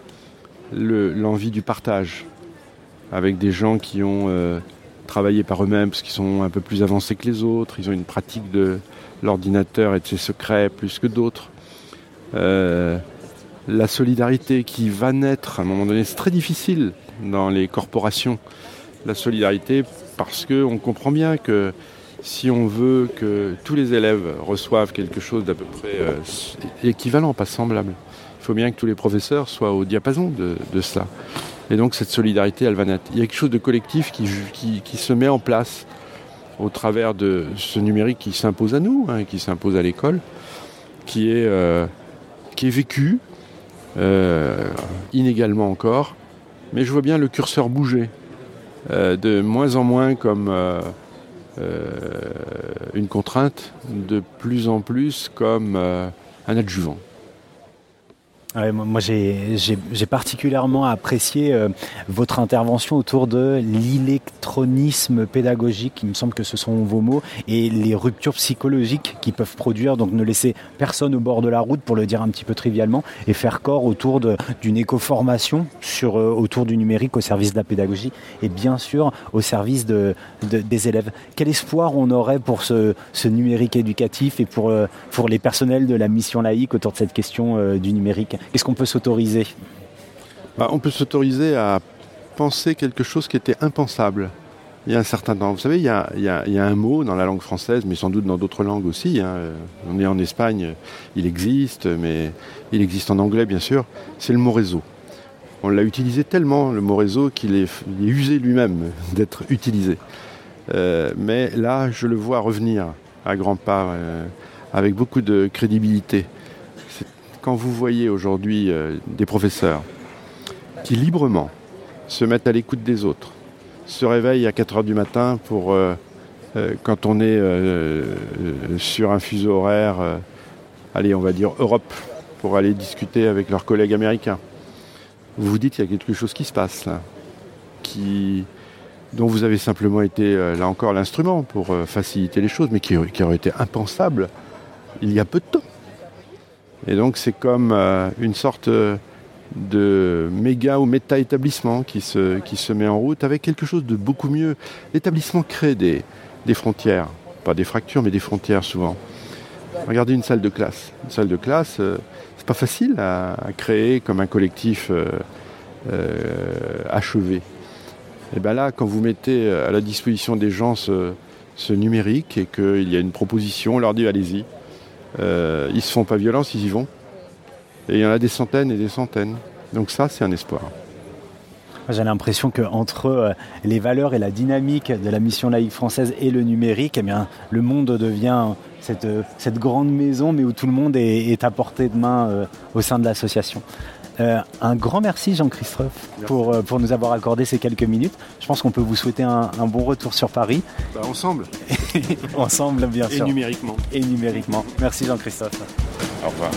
le- l'envie du partage avec des gens qui ont travaillé par eux-mêmes parce qu'ils sont un peu plus avancés que les autres, ils ont une pratique de l'ordinateur et de ses secrets plus que d'autres. Euh, la solidarité qui va naître à un moment donné, c'est très difficile dans les corporations. La solidarité parce qu'on comprend bien que si on veut que tous les élèves reçoivent quelque chose d'à peu près euh, équivalent, pas semblable, il faut bien que tous les professeurs soient au diapason de, cela. Et donc cette solidarité, elle. Il y a quelque chose de collectif qui, se met en place au travers de ce numérique qui s'impose à nous, hein, qui s'impose à l'école, qui est, euh, vécu euh, inégalement encore. Mais je vois bien le curseur bouger euh, de moins en moins comme une contrainte, de plus en plus comme un adjuvant. Ouais, moi, j'ai particulièrement apprécié euh, votre intervention autour de l'électronisme pédagogique, il me semble que ce sont vos mots, et les ruptures psychologiques qui peuvent produire, donc ne laisser personne au bord de la route, pour le dire un petit peu trivialement, et faire corps autour d'une éco-formation sur, euh, autour du numérique au service de la pédagogie, et bien sûr au service de, de- des élèves. Quel espoir on aurait pour ce, ce numérique éducatif et pour, euh, pour les personnels de la mission laïque autour de cette question euh, du numérique? Qu'est-ce qu'on peut s'autoriser Bah, on peut s'autoriser à penser quelque chose qui était impensable il y a un certain temps. Vous savez, il y a, un mot dans la langue française, mais sans doute dans d'autres langues aussi. hein. On est en Espagne, il existe, mais il existe en anglais, bien sûr. C'est le mot réseau. On l'a utilisé tellement, le mot réseau, qu'il est, il est usé lui-même d'être utilisé. Euh, mais là, je le vois revenir à grands pas, euh, avec beaucoup de crédibilité. Quand vous voyez aujourd'hui euh, des professeurs qui librement se mettent à l'écoute des autres, se réveillent à 4 heures du matin pour, euh, euh, quand on est sur un fuseau horaire, allez, on va dire Europe, pour aller discuter avec leurs collègues américains. Vous vous dites qu'il y a quelque chose qui se passe là, qui, dont vous avez simplement été, là encore, l'instrument pour faciliter les choses, mais qui, qui aurait été impensable il y a peu de temps. Et donc c'est comme euh, une sorte euh, de méga ou méta-établissement qui se, qui se met en route avec quelque chose de beaucoup mieux. L'établissement crée des, des frontières, pas des fractures, mais des frontières souvent. Regardez une salle de classe. Une salle de classe, euh, c'est pas facile à, créer comme un collectif achevé. Et bien là, quand vous mettez à la disposition des gens ce, ce numérique et qu'il y a une proposition, on leur dit allez-y. Euh, ils se font pas violence, ils y vont. Et il y en a des centaines et des centaines. Donc ça, c'est un espoir. J'ai l'impression qu'entre euh, les valeurs et la dynamique de la mission laïque française et le numérique, eh bien, le monde devient cette, euh, grande maison, mais où tout le monde est, à portée de main au sein de l'association. Euh, un grand merci Jean-Christophe pour, euh, pour nous avoir accordé ces quelques minutes. Je pense qu'on peut vous souhaiter un, un bon retour sur Paris. Bah, ensemble. ensemble, bien Et sûr. numériquement. Et numériquement. Merci Jean-Christophe. Au revoir.